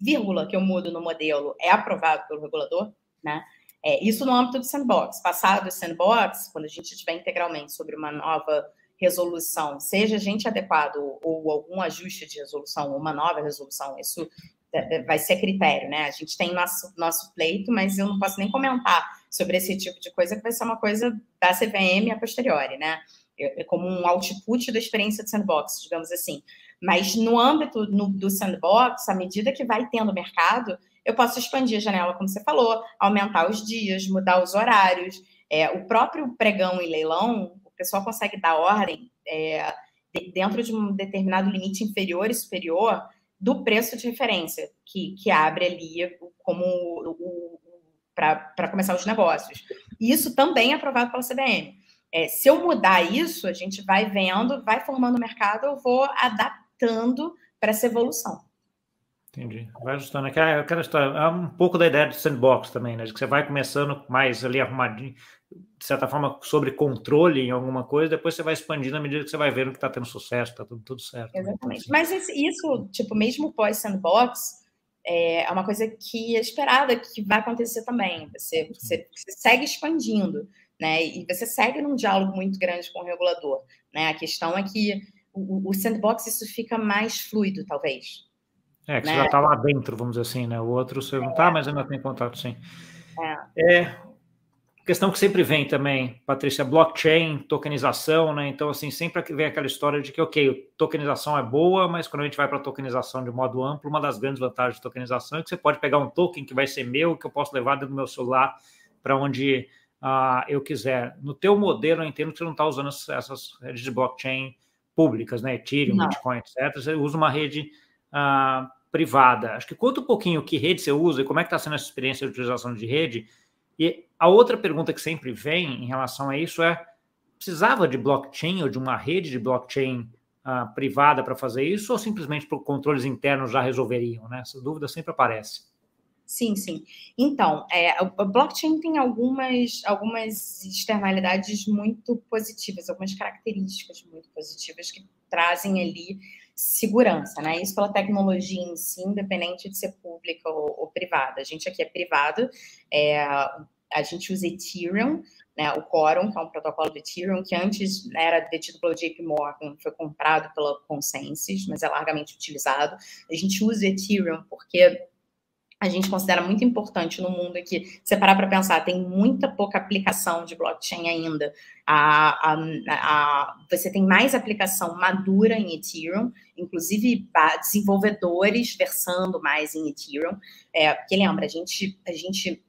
B: vírgula que eu mudo no modelo é aprovado pelo regulador, né? É, isso no âmbito do sandbox. Passado o sandbox, quando a gente estiver integralmente sobre uma nova resolução, seja gente adequado ou algum ajuste de resolução, uma nova resolução, isso é, é, vai ser critério, né? A gente tem nosso, nosso pleito, mas eu não posso nem comentar sobre esse tipo de coisa, que vai ser uma coisa da CVM a posteriori, né? É como um output da experiência do sandbox, digamos assim. Mas no âmbito no, do sandbox, à medida que vai tendo mercado, eu posso expandir a janela, como você falou, aumentar os dias, mudar os horários. É, o próprio pregão e leilão, pessoal consegue dar ordem é, dentro de um determinado limite inferior e superior do preço de referência, que, que abre ali como para começar os negócios. Isso também é aprovado pela CBM. É, se eu mudar isso, a gente vai vendo, vai formando o mercado, eu vou adaptando para essa evolução.
A: Entendi. Vai ajustando. Aquela história, é um pouco da ideia do sandbox também, né? De que você vai começando mais ali arrumadinho, de certa forma, sobre controle em alguma coisa, depois você vai expandindo à medida que você vai vendo que está tendo sucesso, está tudo, tudo certo.
B: Né? Então, Exatamente. Né? Mas isso, tipo, mesmo pós-sandbox, é uma coisa que é esperada que vai acontecer também. Você, você, você, segue expandindo, né? E você segue num diálogo muito grande com o regulador, né? A questão é que o, o sandbox isso fica mais fluido, talvez.
A: É, que né? você já está lá dentro, vamos dizer assim, né? O outro você não está, mas ainda tem contato, sim. É. é. Questão que sempre vem também, Patrícia, blockchain, tokenização, né? Então, assim, sempre vem aquela história de que, ok, tokenização é boa, mas quando a gente vai para a tokenização de modo amplo, uma das grandes vantagens de tokenização é que você pode pegar um token que vai ser meu, que eu posso levar dentro do meu celular para onde uh, eu quiser. No teu modelo, eu entendo que você não está usando essas redes de blockchain públicas, né? Ethereum, não. Bitcoin, etc. Você usa uma rede uh, privada. Acho que conta um pouquinho que rede você usa e como é que está sendo essa experiência de utilização de rede. E a outra pergunta que sempre vem em relação a isso é: precisava de blockchain ou de uma rede de blockchain uh, privada para fazer isso, ou simplesmente por controles internos já resolveriam? Né? Essa dúvida sempre aparece.
B: Sim, sim. Então, é, o blockchain tem algumas, algumas externalidades muito positivas, algumas características muito positivas que trazem ali segurança, né? Isso pela tecnologia em si, independente de ser pública ou, ou privada. A gente aqui é privado, é, a gente usa Ethereum, né? O Quorum, que é um protocolo do Ethereum, que antes era detido pelo JP Morgan, foi comprado pela Consensus, mas é largamente utilizado. A gente usa Ethereum porque a gente considera muito importante no mundo que, se parar para pensar, tem muita pouca aplicação de blockchain ainda. A, a, a, você tem mais aplicação madura em Ethereum, inclusive desenvolvedores versando mais em Ethereum. É, porque lembra, a gente, a gente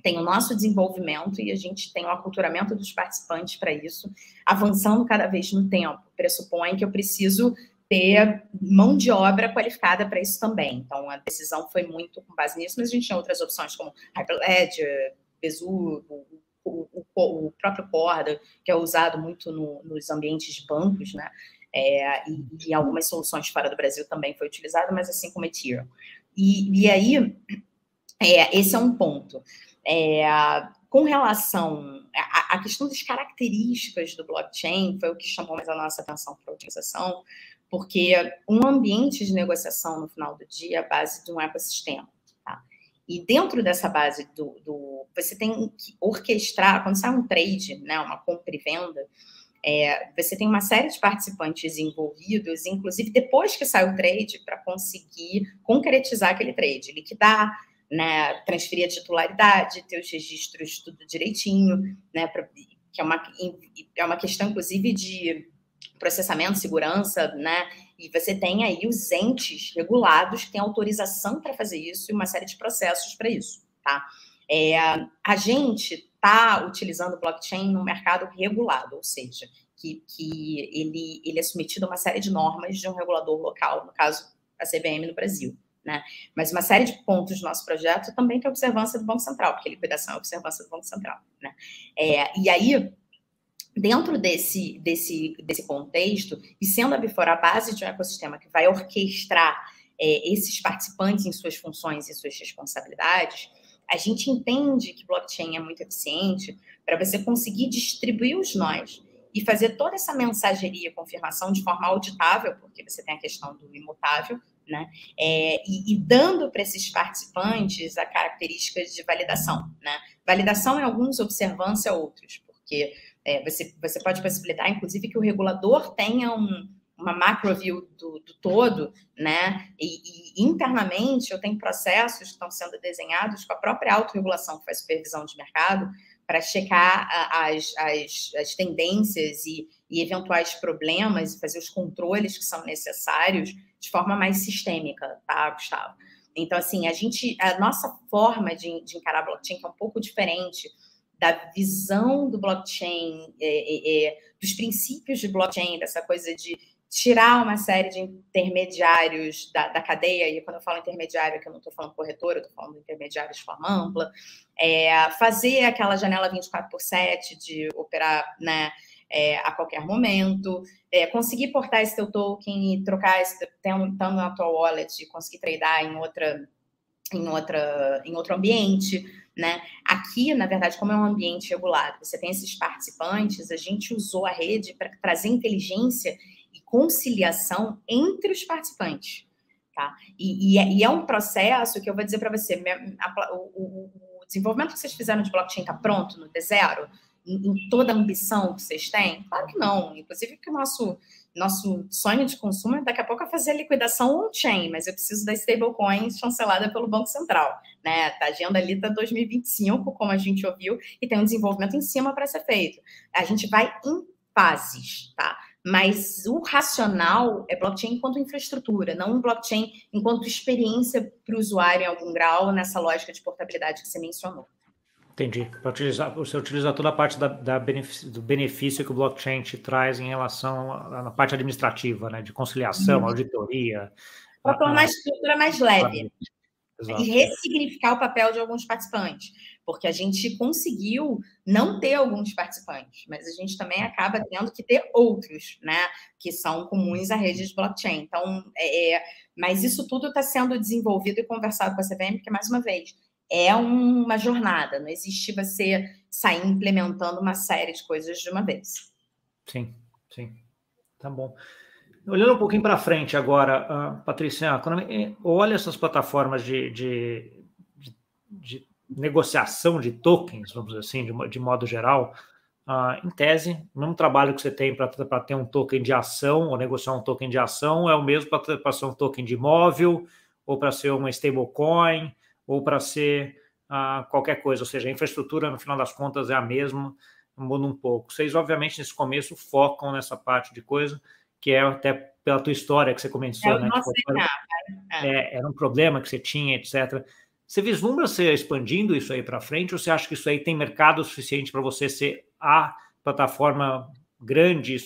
B: tem o nosso desenvolvimento e a gente tem o aculturamento dos participantes para isso, avançando cada vez no tempo. Pressupõe que eu preciso ter mão de obra qualificada para isso também. Então, a decisão foi muito com base nisso, mas a gente tinha outras opções como Hyperledger, Bezu, o, o, o, próprio Corda, que é usado muito no, nos ambientes de bancos, né? É, e, e, algumas soluções fora do Brasil também foi utilizado, mas assim como Ethereum. E, e aí, é, esse é um ponto. É, com relação à, questão das características do blockchain, foi o que chamou mais a nossa atenção para a utilização, porque um ambiente de negociação no final do dia é a base de um ecossistema. Tá? E dentro dessa base do, do, você tem que orquestrar, quando sai um trade, né, uma compra e venda, é, você tem uma série de participantes envolvidos, inclusive depois que sai o trade, para conseguir concretizar aquele trade, liquidar, né, transferir a titularidade, ter os registros tudo direitinho, né, pra, que é uma, é uma questão, inclusive, de processamento, segurança, né? E você tem aí os entes regulados que têm autorização para fazer isso e uma série de processos para isso, tá? É, a gente está utilizando blockchain no mercado regulado, ou seja, que, que ele, ele é submetido a uma série de normas de um regulador local, no caso, a CVM no Brasil. Né? Mas uma série de pontos do nosso projeto também tem observância do Banco Central, porque liquidação é observância do Banco Central. Né? É, e aí, dentro desse, desse, desse contexto, e sendo a Bifora a base de um ecossistema que vai orquestrar é, esses participantes em suas funções e suas responsabilidades, a gente entende que blockchain é muito eficiente para você conseguir distribuir os nós e fazer toda essa mensageria, confirmação de forma auditável, porque você tem a questão do imutável, né? É, e, e, dando para esses participantes a características de validação, né? Validação em alguns, observância outros, porque é, você, você pode possibilitar, inclusive, que o regulador tenha um, uma macro view do, do todo, né? E, e, internamente eu tenho processos que estão sendo desenhados com a própria autorregulação que faz supervisão de mercado para checar as, as, as tendências e, e, eventuais problemas e fazer os controles que são necessários de forma mais sistêmica, tá, Gustavo? Então, assim, a gente, a nossa forma de, de encarar blockchain é um pouco diferente da visão do blockchain, é, é, é, dos princípios de blockchain, dessa coisa de tirar uma série de intermediários da, da cadeia, e quando eu falo intermediário, que eu não estou falando corretor, eu estou falando intermediários de forma ampla, é, fazer aquela janela 24 por 7 de operar né, é, a qualquer momento, é, conseguir portar esse teu token e trocar esse na tua wallet, conseguir tradear em outra em outra em outro ambiente, né? Aqui, na verdade, como é um ambiente regulado, você tem esses participantes, a gente usou a rede para trazer inteligência e conciliação entre os participantes. Tá? E, e, é, e é um processo que eu vou dizer para você: a, o, o, desenvolvimento que vocês fizeram de blockchain está pronto no D0? Em, toda a ambição que vocês têm? Claro que não. Inclusive, que o nosso, nosso sonho de consumo é daqui a pouco fazer a liquidação on-chain, mas eu preciso da stablecoin chancelada pelo Banco Central. Né? A agenda ali está 2025, como a gente ouviu, e tem um desenvolvimento em cima para ser feito. A gente vai em fases, tá? Mas o racional é blockchain enquanto infraestrutura, não blockchain enquanto experiência para o usuário em algum grau, nessa lógica de portabilidade que você mencionou.
A: Entendi. Para utilizar, você utiliza toda a parte da, da benefício, do benefício que o blockchain te traz em relação à parte administrativa, né? De conciliação, uhum. auditoria.
B: Para tornar a estrutura mais leve. Exato. E ressignificar o papel de alguns participantes porque a gente conseguiu não ter alguns participantes, mas a gente também acaba tendo que ter outros, né, que são comuns à rede de blockchain. Então, é, é mas isso tudo está sendo desenvolvido e conversado com a CVM, porque, mais uma vez, é uma jornada, não existe você sair implementando uma série de coisas de uma vez.
A: Sim, sim. Tá bom. Olhando um pouquinho para frente agora, uh, Patrícia, quando olha essas plataformas de, de, de, de negociação de tokens, vamos dizer assim, de, de modo geral, uh, em tese, o mesmo trabalho que você tem para ter um token de ação ou negociar um token de ação é o mesmo para ser um token de imóvel, ou para ser uma stablecoin, ou para ser uh, qualquer coisa. Ou seja, a infraestrutura, no final das contas, é a mesma, muda um pouco. Vocês, obviamente, nesse começo, focam nessa parte de coisa, que é até pela tua história que você comentou, é né? Tipo, era, é, era um problema que você tinha, etc. Você vislumbra você expandindo isso aí para frente ou você acha que isso aí tem mercado suficiente para você ser a plataforma grande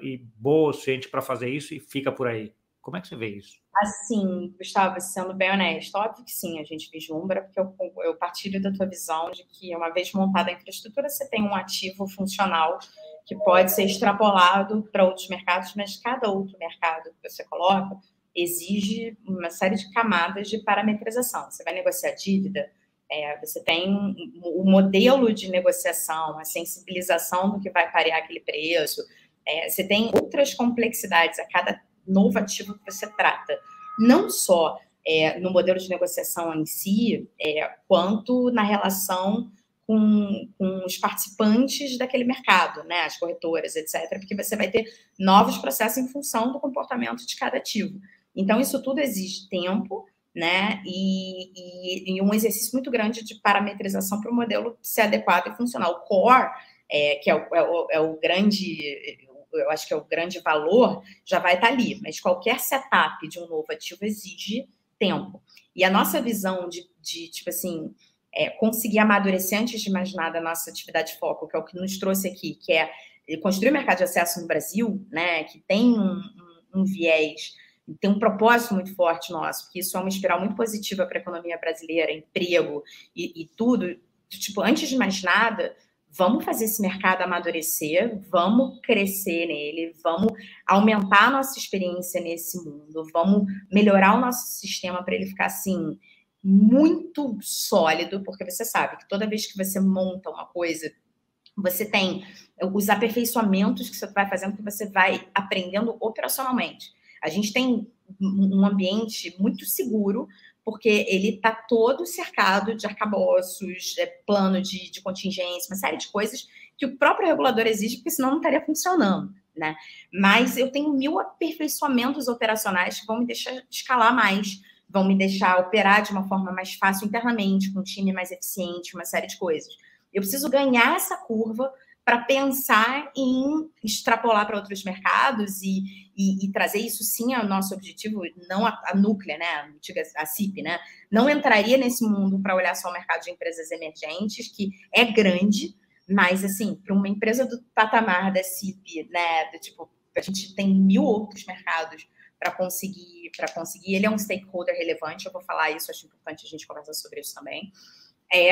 A: e boa o suficiente para fazer isso e fica por aí? Como é que você vê isso?
B: Assim, Gustavo, sendo bem honesto, óbvio que sim, a gente vislumbra, porque eu, eu partilho da tua visão de que uma vez montada a infraestrutura, você tem um ativo funcional que pode ser extrapolado para outros mercados, mas cada outro mercado que você coloca exige uma série de camadas de parametrização. Você vai negociar dívida, é, você tem o modelo de negociação, a sensibilização do que vai parear aquele preço, é, você tem outras complexidades a cada novo ativo que você trata. Não só é, no modelo de negociação em si, é, quanto na relação com, com, os participantes daquele mercado, né, as corretoras, etc., porque você vai ter novos processos em função do comportamento de cada ativo. Então, isso tudo exige tempo, né? E, e, e um exercício muito grande de parametrização para o modelo ser adequado e funcional. O core, é, que é o, é, o, é o, grande, eu acho que é o grande valor, já vai estar ali. Mas qualquer setup de um novo ativo exige tempo. E a nossa visão de, de tipo assim, é, conseguir amadurecer antes de mais nada a nossa atividade de foco, que é o que nos trouxe aqui, que é construir o mercado de acesso no Brasil, né, que tem um, um, um viés, tem um propósito muito forte nosso, porque isso é uma espiral muito positiva para a economia brasileira, emprego e, e tudo. Tipo, antes de mais nada, vamos fazer esse mercado amadurecer, vamos crescer nele, vamos aumentar a nossa experiência nesse mundo, vamos melhorar o nosso sistema para ele ficar assim muito sólido, porque você sabe que toda vez que você monta uma coisa, você tem os aperfeiçoamentos que você vai fazendo, que você vai aprendendo operacionalmente. A gente tem um ambiente muito seguro porque ele está todo cercado de arcabouços, é, plano de, de contingência, uma série de coisas que o próprio regulador exige, porque senão não estaria funcionando. Né? Mas eu tenho mil aperfeiçoamentos operacionais que vão me deixar escalar mais, vão me deixar operar de uma forma mais fácil internamente, com um time mais eficiente, uma série de coisas. Eu preciso ganhar essa curva para pensar em extrapolar para outros mercados e, e, e, trazer isso sim ao nosso objetivo, não a, a núclea, né, a CIP, né, não entraria nesse mundo para olhar só o mercado de empresas emergentes, que é grande, mas assim, para uma empresa do patamar da CIP, né, do, tipo, a gente tem mil outros mercados para conseguir, para conseguir, ele é um stakeholder relevante, eu vou falar isso, acho importante a gente conversar sobre isso também. É,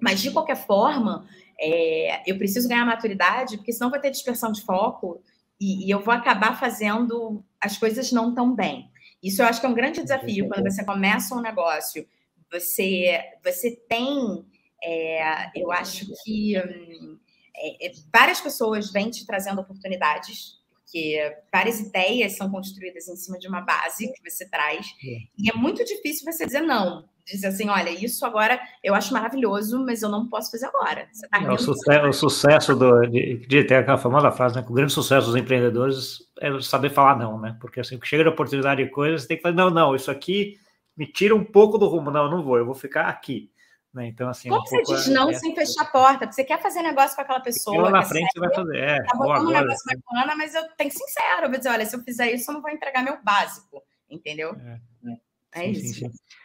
B: mas de qualquer forma, é, eu preciso ganhar maturidade, porque senão vai ter dispersão de foco e, e, eu vou acabar fazendo as coisas não tão bem. Isso eu acho que é um grande desafio quando você começa um negócio. Você, você tem, é, eu acho que hum, é, várias pessoas vêm te trazendo oportunidades, porque várias ideias são construídas em cima de uma base que você traz, é. e é muito difícil você dizer não dizer assim, olha, isso agora eu acho maravilhoso, mas eu não posso fazer agora.
A: Tá é, o, sucesso, o, sucesso, do, de, de, ter aquela famosa frase, né, que o grande sucesso dos empreendedores é saber falar não, né? Porque assim, chega a oportunidade de coisas, você tem que falar, não, não, isso aqui me tira um pouco do rumo, não, eu não vou, eu vou ficar aqui. Né? Então, assim,
B: Como um você diz não é, sem fechar a porta? Porque você quer fazer negócio com aquela pessoa.
A: Lá na frente você vai fazer. É,
B: tá botando um negócio bacana, mas eu tenho que ser sincero, eu vou dizer, olha, se eu fizer isso, eu não vou entregar meu básico, entendeu? É, é. é sim, isso. Sim, sim.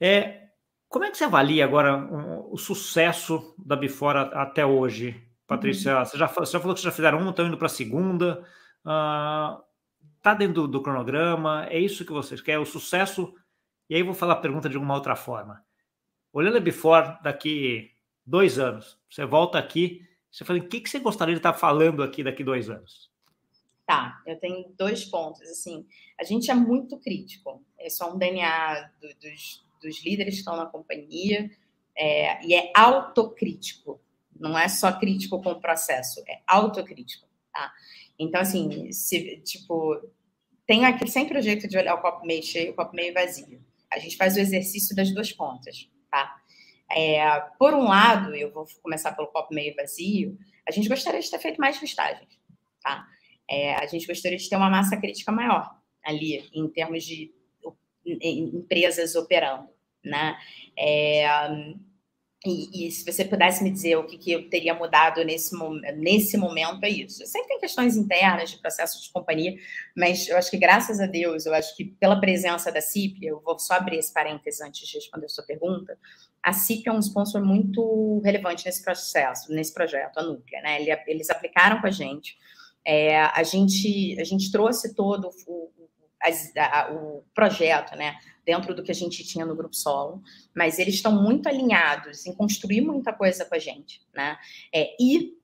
A: É, como é que você avalia agora um, o sucesso da Bifora até hoje, Patrícia? Uhum. Você, já, você já falou que já fizeram uma, estão indo para a segunda. Está ah, uh, dentro do, do, cronograma? É isso que vocês querem? O sucesso? E aí vou falar a pergunta de uma outra forma. Olhando a Before daqui dois anos, você volta aqui, você fala, o que, que você gostaria de estar falando aqui daqui dois anos?
B: Tá, eu tenho dois pontos. Assim, a gente é muito crítico. É só um DNA do, dos, dos líderes que estão na companhia, é, e é autocrítico, não é só crítico com o processo, é autocrítico, tá? Então, assim, se, tipo, tem aqui sempre o jeito de olhar o copo meio cheio o copo meio vazio. A gente faz o exercício das duas pontas, tá? É, por um lado, eu vou começar pelo copo meio vazio, a gente gostaria de ter feito mais listagens, tá? É, a gente gostaria de ter uma massa crítica maior ali, em termos de empresas operando, né? É, e, e, se você pudesse me dizer o que, que eu teria mudado nesse, nesse momento, é isso. Sempre tem questões internas de processo de companhia, mas eu acho que, graças a Deus, eu acho que pela presença da CIP, eu vou só abrir esse parênteses antes de responder a sua pergunta, a CIP é um sponsor muito relevante nesse processo, nesse projeto, a Núclea, né? Eles aplicaram com a gente, é, a gente, a gente trouxe todo o, as, a, o projeto, né, dentro do que a gente tinha no grupo solo, mas eles estão muito alinhados em construir muita coisa com a gente, né? É, e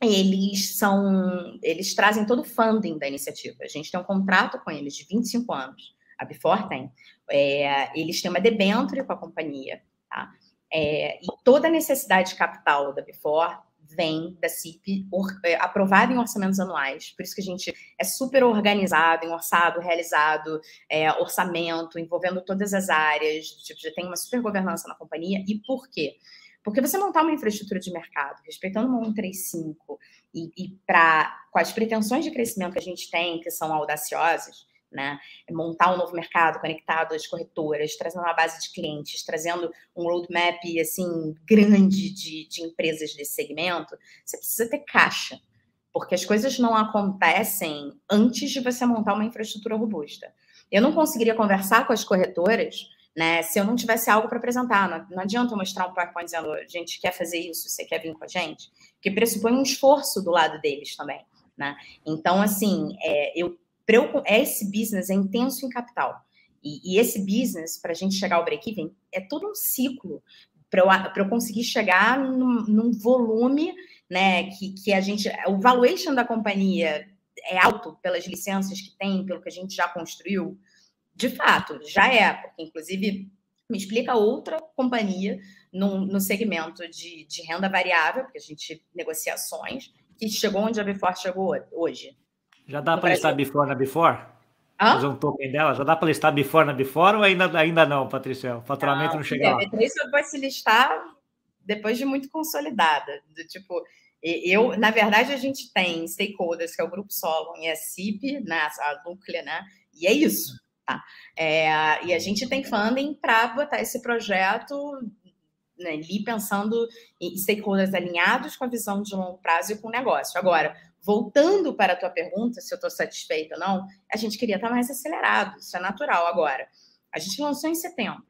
B: eles são, eles trazem todo o funding da iniciativa. A gente tem um contrato com eles de 25 anos. A Before tem. É, eles têm uma debênture com a companhia, tá? É, e toda a necessidade de capital da Before vem da CIP or, é, aprovado em orçamentos anuais. Por isso que a gente é super organizado em orçado, realizado, é, orçamento, envolvendo todas as áreas, tipo, já tem uma super governança na companhia. E por quê? Porque você montar uma infraestrutura de mercado, respeitando uma 135 e, e pra, com as pretensões de crescimento que a gente tem, que são audaciosas, né? Montar um novo mercado conectado às corretoras, trazendo uma base de clientes, trazendo um roadmap assim grande de, de empresas desse segmento, você precisa ter caixa, porque as coisas não acontecem antes de você montar uma infraestrutura robusta. Eu não conseguiria conversar com as corretoras né? Se eu não tivesse algo para apresentar, não, não adianta eu mostrar um PowerPoint dizendo, a gente quer fazer isso, você quer vir com a gente, que pressupõe um esforço do lado deles também, né? Então, assim, é, eu, esse business é intenso em capital. E, e esse business, para a gente chegar ao break-even, é todo um ciclo para eu, eu, conseguir chegar num, num, volume, né, que, que a gente, o valuation da companhia é alto pelas licenças que tem, pelo que a gente já construiu, de fato, já é, porque inclusive me explica outra companhia no, no segmento de, de, renda variável, porque a gente negocia ações, que chegou onde a Before chegou hoje.
A: Já dá para listar Before na Before? Hã? Fazer um token dela? Já dá para listar Before na Before ou ainda, ainda não, Patrícia? O faturamento não, não chega lá?
B: Isso vai se listar depois de muito consolidada. Do tipo, eu, na verdade, a gente tem stakeholders, que é o Grupo Solon e a CIP, né, a Núclea, né? E é isso. Tá? É, e a gente tem funding para botar esse projeto né, ali pensando em stakeholders alinhados com a visão de longo prazo e com o negócio. Agora, voltando para a tua pergunta, se eu estou satisfeita ou não, a gente queria estar mais acelerado, isso é natural. Agora, a gente lançou em setembro,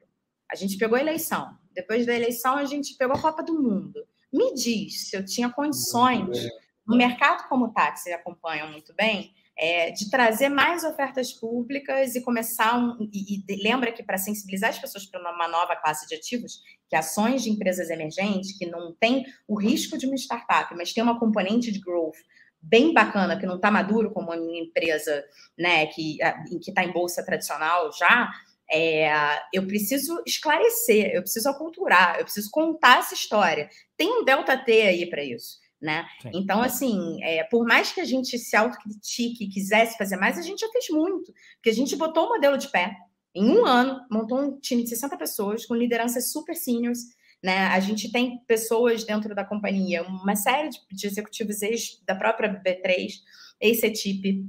B: a gente pegou a eleição, depois da eleição a gente pegou a Copa do Mundo. Me diz se eu tinha condições, no mercado como o táxi acompanham muito bem, é, de trazer mais ofertas públicas e começar um, e, e lembra que para sensibilizar as pessoas para uma nova classe de ativos, que ações de empresas emergentes que não tem o risco de uma startup, mas tem uma componente de growth bem bacana, que não está maduro como uma empresa né, que está em bolsa tradicional já, é, eu preciso esclarecer, eu preciso aculturar, eu preciso contar essa história. Tem um delta T aí para isso né? Sim. Então, assim, é, por mais que a gente se autocritique e quisesse fazer mais, a gente já fez muito, porque a gente botou o modelo de pé. Em um ano, montou um time de 60 pessoas com lideranças super seniors, né? A gente tem pessoas dentro da companhia, uma série de, de executivos ex da própria B3, ex-CETIP,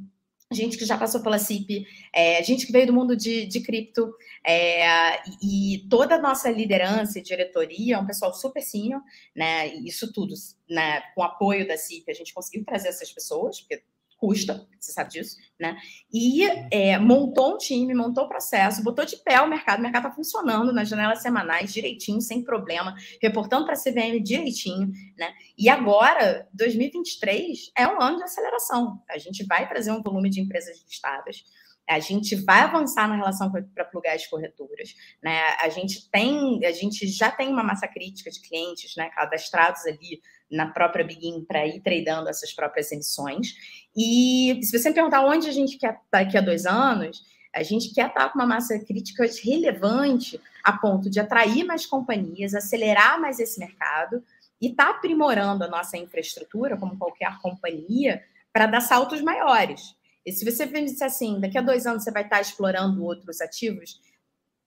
B: gente que já passou pela CIP, é, gente que veio do mundo de, de cripto, é, e toda a nossa liderança e diretoria é um pessoal super senior, né? Isso tudo, né? Com apoio da CIP, a gente conseguiu trazer essas pessoas, porque custa, você sabe disso, né? E é, montou um time, montou o processo, botou de pé o mercado, o mercado está funcionando nas janelas semanais direitinho, sem problema, reportando para a CVM direitinho, né? E agora, 2023 é um ano de aceleração. A gente vai trazer um volume de empresas listadas. A gente vai avançar na relação para plugar as corretoras, né? A gente tem, a gente já tem uma massa crítica de clientes, né, cadastrados ali na própria Begin para ir tradando essas próprias emissões. E se você me perguntar onde a gente quer daqui a dois anos, a gente quer estar com uma massa crítica relevante a ponto de atrair mais companhias, acelerar mais esse mercado e estar tá aprimorando a nossa infraestrutura, como qualquer companhia, para dar saltos maiores. E se você me disser assim, daqui a dois anos você vai estar explorando outros ativos,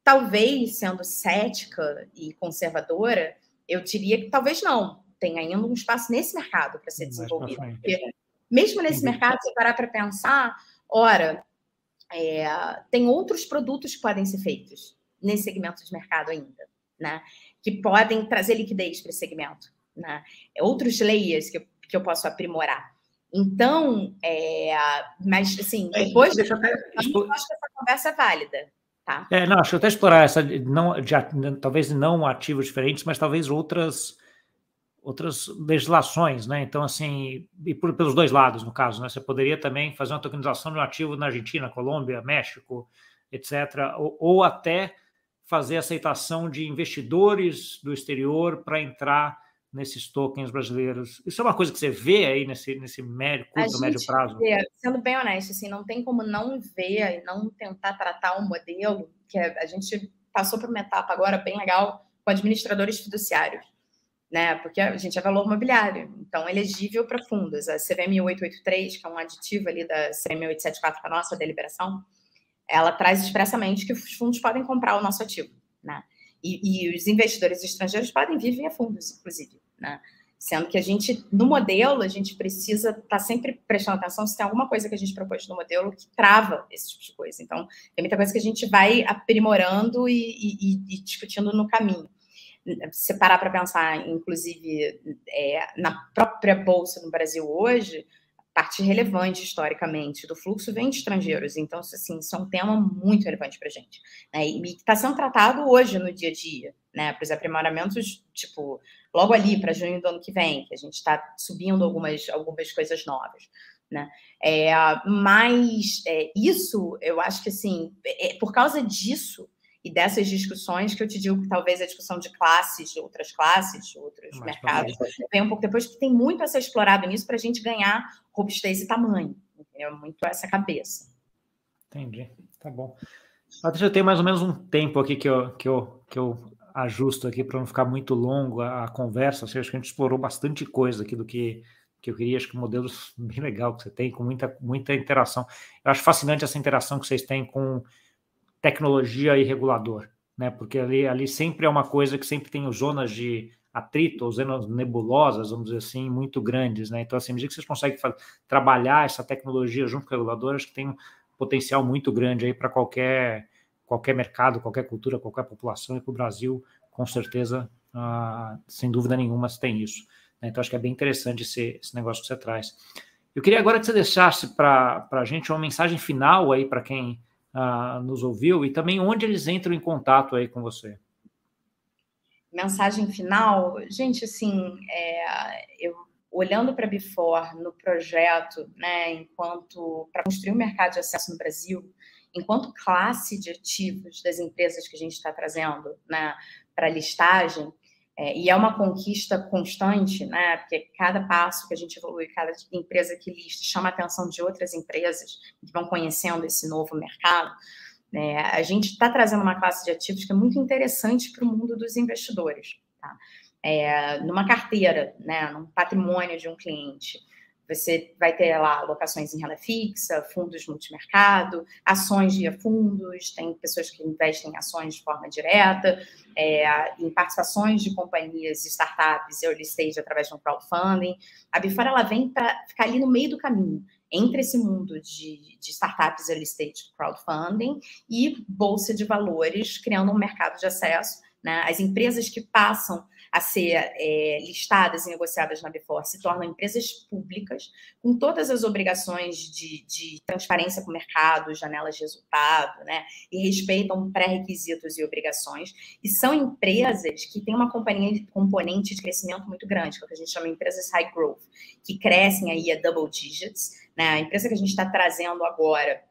B: talvez, sendo cética e conservadora, eu diria que talvez não tem ainda um espaço nesse mercado para ser desenvolvido. Porque, mesmo nesse mercado, se parar para pensar, ora, é, tem outros produtos que podem ser feitos nesse segmento de mercado ainda, né? Que podem trazer liquidez para esse segmento, né? Outros layers que eu, que eu posso aprimorar. Então, é, mas assim, é, depois Deixa eu, até... eu acho que essa conversa é válida. Tá?
A: É, não, acho que até explorar essa, não, de, talvez não ativos diferentes, mas talvez outras outras legislações, né? Então, assim, e por, pelos dois lados, no caso, né? Você poderia também fazer uma tokenização de um ativo na Argentina, Colômbia, México, etc., ou, ou até fazer aceitação de investidores do exterior para entrar nesses tokens brasileiros. Isso é uma coisa que você vê aí nesse, nesse médio, curto, médio prazo?
B: Vê, sendo bem honesto, assim, não tem como não ver e não tentar tratar um modelo que a gente passou por uma etapa agora bem legal com administradores fiduciários né? Porque a gente é valor mobiliário, então elegível para fundos. A CVM 883, que é um aditivo ali da CVM 874, que é a nossa deliberação, ela traz expressamente que os fundos podem comprar o nosso ativo, né? E, e os investidores estrangeiros podem vir via fundos, inclusive, né? Sendo que a gente, no modelo, a gente precisa estar tá sempre prestando atenção se tem alguma coisa que a gente propôs no modelo que trava esse tipo de coisa. Então, tem muita coisa que a gente vai aprimorando e, e, e discutindo no caminho se parar para pensar, inclusive, é, na própria bolsa no Brasil hoje, parte relevante historicamente do fluxo vem de estrangeiros. Então, assim, isso é um tema muito relevante para a gente. Né? E está sendo tratado hoje no dia a dia, né? Para os aprimoramentos, tipo, logo ali, para junho do ano que vem, que a gente está subindo algumas, algumas coisas novas. Né? É, mas é, isso, eu acho que assim, é, por causa disso, e dessas discussões que eu te digo que talvez a discussão de classes, de outras classes, de outros Mais mercados, vem um pouco depois, que tem muito a ser explorado nisso para a gente ganhar robustez e tamanho. Entendeu? Muito essa cabeça.
A: Entendi, tá bom. Patrícia, eu tenho mais ou menos um tempo aqui que eu, que eu, que eu ajusto aqui para não ficar muito longo a, a conversa. Acho que a gente explorou bastante coisa aqui do que, que eu queria. Acho que modelos bem legal que você tem, com muita, muita interação. Eu acho fascinante essa interação que vocês têm com tecnologia e regulador, né? Porque ali, ali sempre é uma coisa que sempre tem zonas de atrito, ou zonas nebulosas, vamos dizer assim, muito grandes, né? Então, assim, à medida que vocês conseguem trabalhar essa tecnologia junto com o regulador, acho que tem um potencial muito grande aí para qualquer qualquer mercado, qualquer cultura, qualquer população, e para o Brasil, com certeza, ah, sem dúvida nenhuma, tem isso. Né? Então, acho que é bem interessante esse, esse negócio que você traz. Eu queria agora que você deixasse para a gente uma mensagem final aí para quem nos ouviu e também onde eles entram em contato aí com você.
B: Mensagem final, gente, assim, é, eu olhando para a Before no projeto, né, enquanto para construir um mercado de acesso no Brasil, enquanto classe de ativos das empresas que a gente está trazendo, né, para listagem, é, e é uma conquista constante, né? Porque cada passo que a gente evolui, cada empresa que lista, chama a atenção de outras empresas que vão conhecendo esse novo mercado. Né? A gente está trazendo uma classe de ativos que é muito interessante para o mundo dos investidores. Tá? É, numa carteira, né? num patrimônio de um cliente. Você vai ter lá alocações em renda fixa, fundos multimercado, ações via fundos, tem pessoas que investem em ações de forma direta, é, em participações de companhias startups, early stage, através de um crowdfunding. A Bifora, ela vem para ficar ali no meio do caminho, entre esse mundo de, de startups early stage crowdfunding e bolsa de valores, criando um mercado de acesso. Né? As empresas que passam a ser é, listadas e negociadas na Before se tornam empresas públicas, com todas as obrigações de, de transparência com o mercado, janelas de resultado, né? E respeitam pré-requisitos e obrigações. E são empresas que têm uma companhia, componente de crescimento muito grande, que é o que a gente chama de empresas high growth, que crescem aí a double digits. Né? A empresa que a gente está trazendo agora,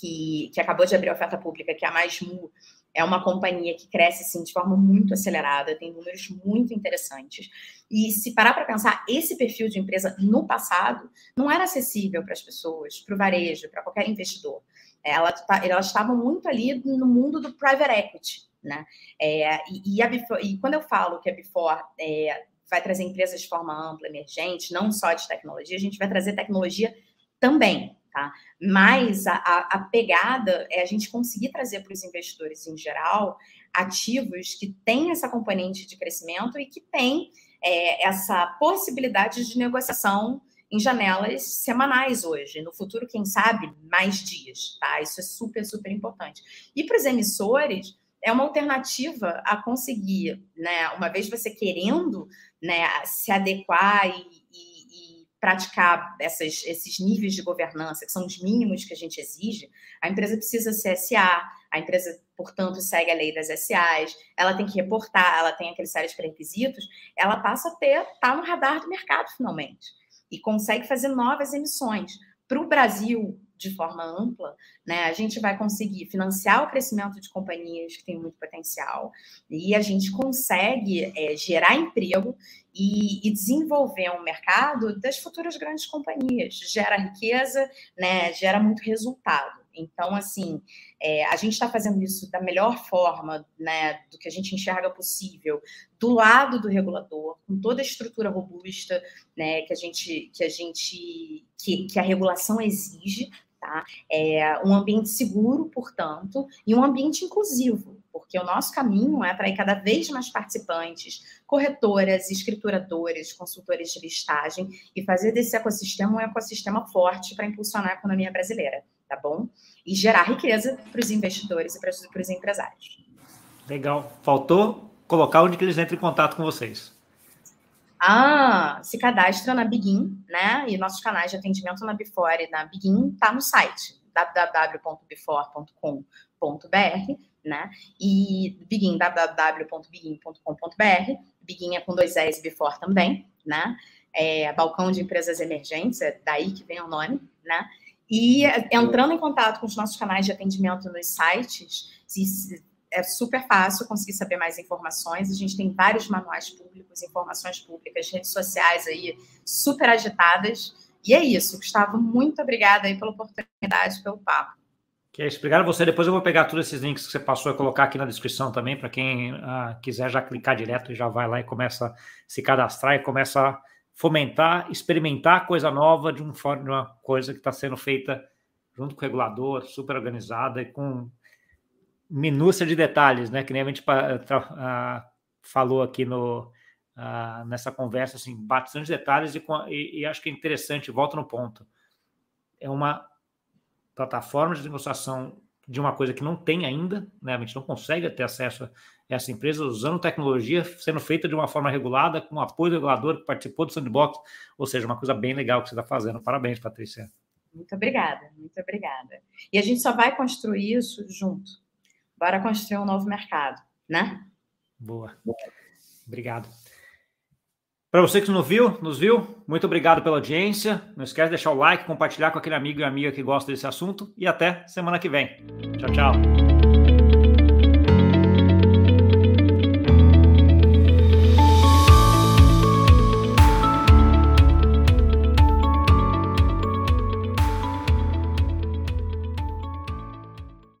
B: que, que acabou de abrir a oferta pública, que é a Mais Mu, é uma companhia que cresce assim, de forma muito acelerada, tem números muito interessantes. E se parar para pensar, esse perfil de empresa no passado não era acessível para as pessoas, para o varejo, para qualquer investidor. Ela, tá, elas estavam muito ali no mundo do private equity. Né? É, e, e, Before, e, quando eu falo que a Before é, vai trazer empresas de forma ampla, emergente, não só de tecnologia, a gente vai trazer tecnologia também, Tá? Mas a, a, pegada é a gente conseguir trazer para os investidores em geral ativos que têm essa componente de crescimento e que têm é, essa possibilidade de negociação em janelas semanais hoje. No futuro, quem sabe, mais dias. Tá? Isso é super, super importante. E para os emissores, é uma alternativa a conseguir, né, uma vez você querendo né, se adequar e, praticar essas, esses níveis de governança, que são os mínimos que a gente exige, a empresa precisa ser SA, a empresa, portanto, segue a lei das SAs, ela tem que reportar, ela tem aqueles sérios pré-requisitos, ela passa a ter, tá no radar do mercado, finalmente, e consegue fazer novas emissões. Para o Brasil, de forma ampla, né, a gente vai conseguir financiar o crescimento de companhias que têm muito potencial e a gente consegue é, gerar emprego e, e, desenvolver um mercado das futuras grandes companhias. Gera riqueza, né, gera muito resultado. Então, assim, é, a gente está fazendo isso da melhor forma, né, do que a gente enxerga possível, do lado do regulador, com toda a estrutura robusta, né, que a gente, que a gente, que, que a regulação exige, tá? É um ambiente seguro, portanto, e um ambiente inclusivo, porque o nosso caminho é atrair cada vez mais participantes, corretoras, escrituradores, consultores de listagem e fazer desse ecossistema um ecossistema forte para impulsionar a economia brasileira, tá bom? E gerar riqueza para os investidores e para os empresários.
A: Legal. Faltou colocar onde que eles entram em contato com vocês.
B: Ah, se cadastra na Begin, né? E nossos canais de atendimento na Before e na Begin tá no site www.before.com.br, né? E Begin, www.begin.com.br. Begin é com dois S, Before também, né? É, balcão de empresas emergentes, é daí que vem o nome, né? E entrando em contato com os nossos canais de atendimento nos sites, é super fácil conseguir saber mais informações. A gente tem vários manuais públicos, informações públicas, redes sociais aí super agitadas. E é isso, Gustavo, muito obrigada aí pela oportunidade, pelo papo.
A: Que é isso, obrigado você. Depois eu vou pegar todos esses links que você passou e colocar aqui na descrição também, para quem uh, quiser já clicar direto e já vai lá e começa a se cadastrar e começa a fomentar, experimentar coisa nova de, um, de uma coisa que está sendo feita junto com o regulador, super organizada e com minúcia de detalhes, né? Que nem a gente uh, falou aqui no, uh, nessa conversa, assim, bastante detalhes e, e, e, acho que é interessante, volta no ponto. É uma plataforma de negociação de uma coisa que não tem ainda, né? A gente não consegue ter acesso essa empresa usando tecnologia, sendo feita de uma forma regulada, com apoio do regulador que participou do sandbox, ou seja, uma coisa bem legal que você está fazendo. Parabéns, Patrícia.
B: Muito obrigada, muito obrigada. E a gente só vai construir isso junto. Bora construir um novo mercado, né?
A: Boa. Obrigado. Para você que nos viu, nos viu, muito obrigado pela audiência. Não esquece de deixar o like, compartilhar com aquele amigo e amiga que gosta desse assunto. E até semana que vem. Tchau, tchau.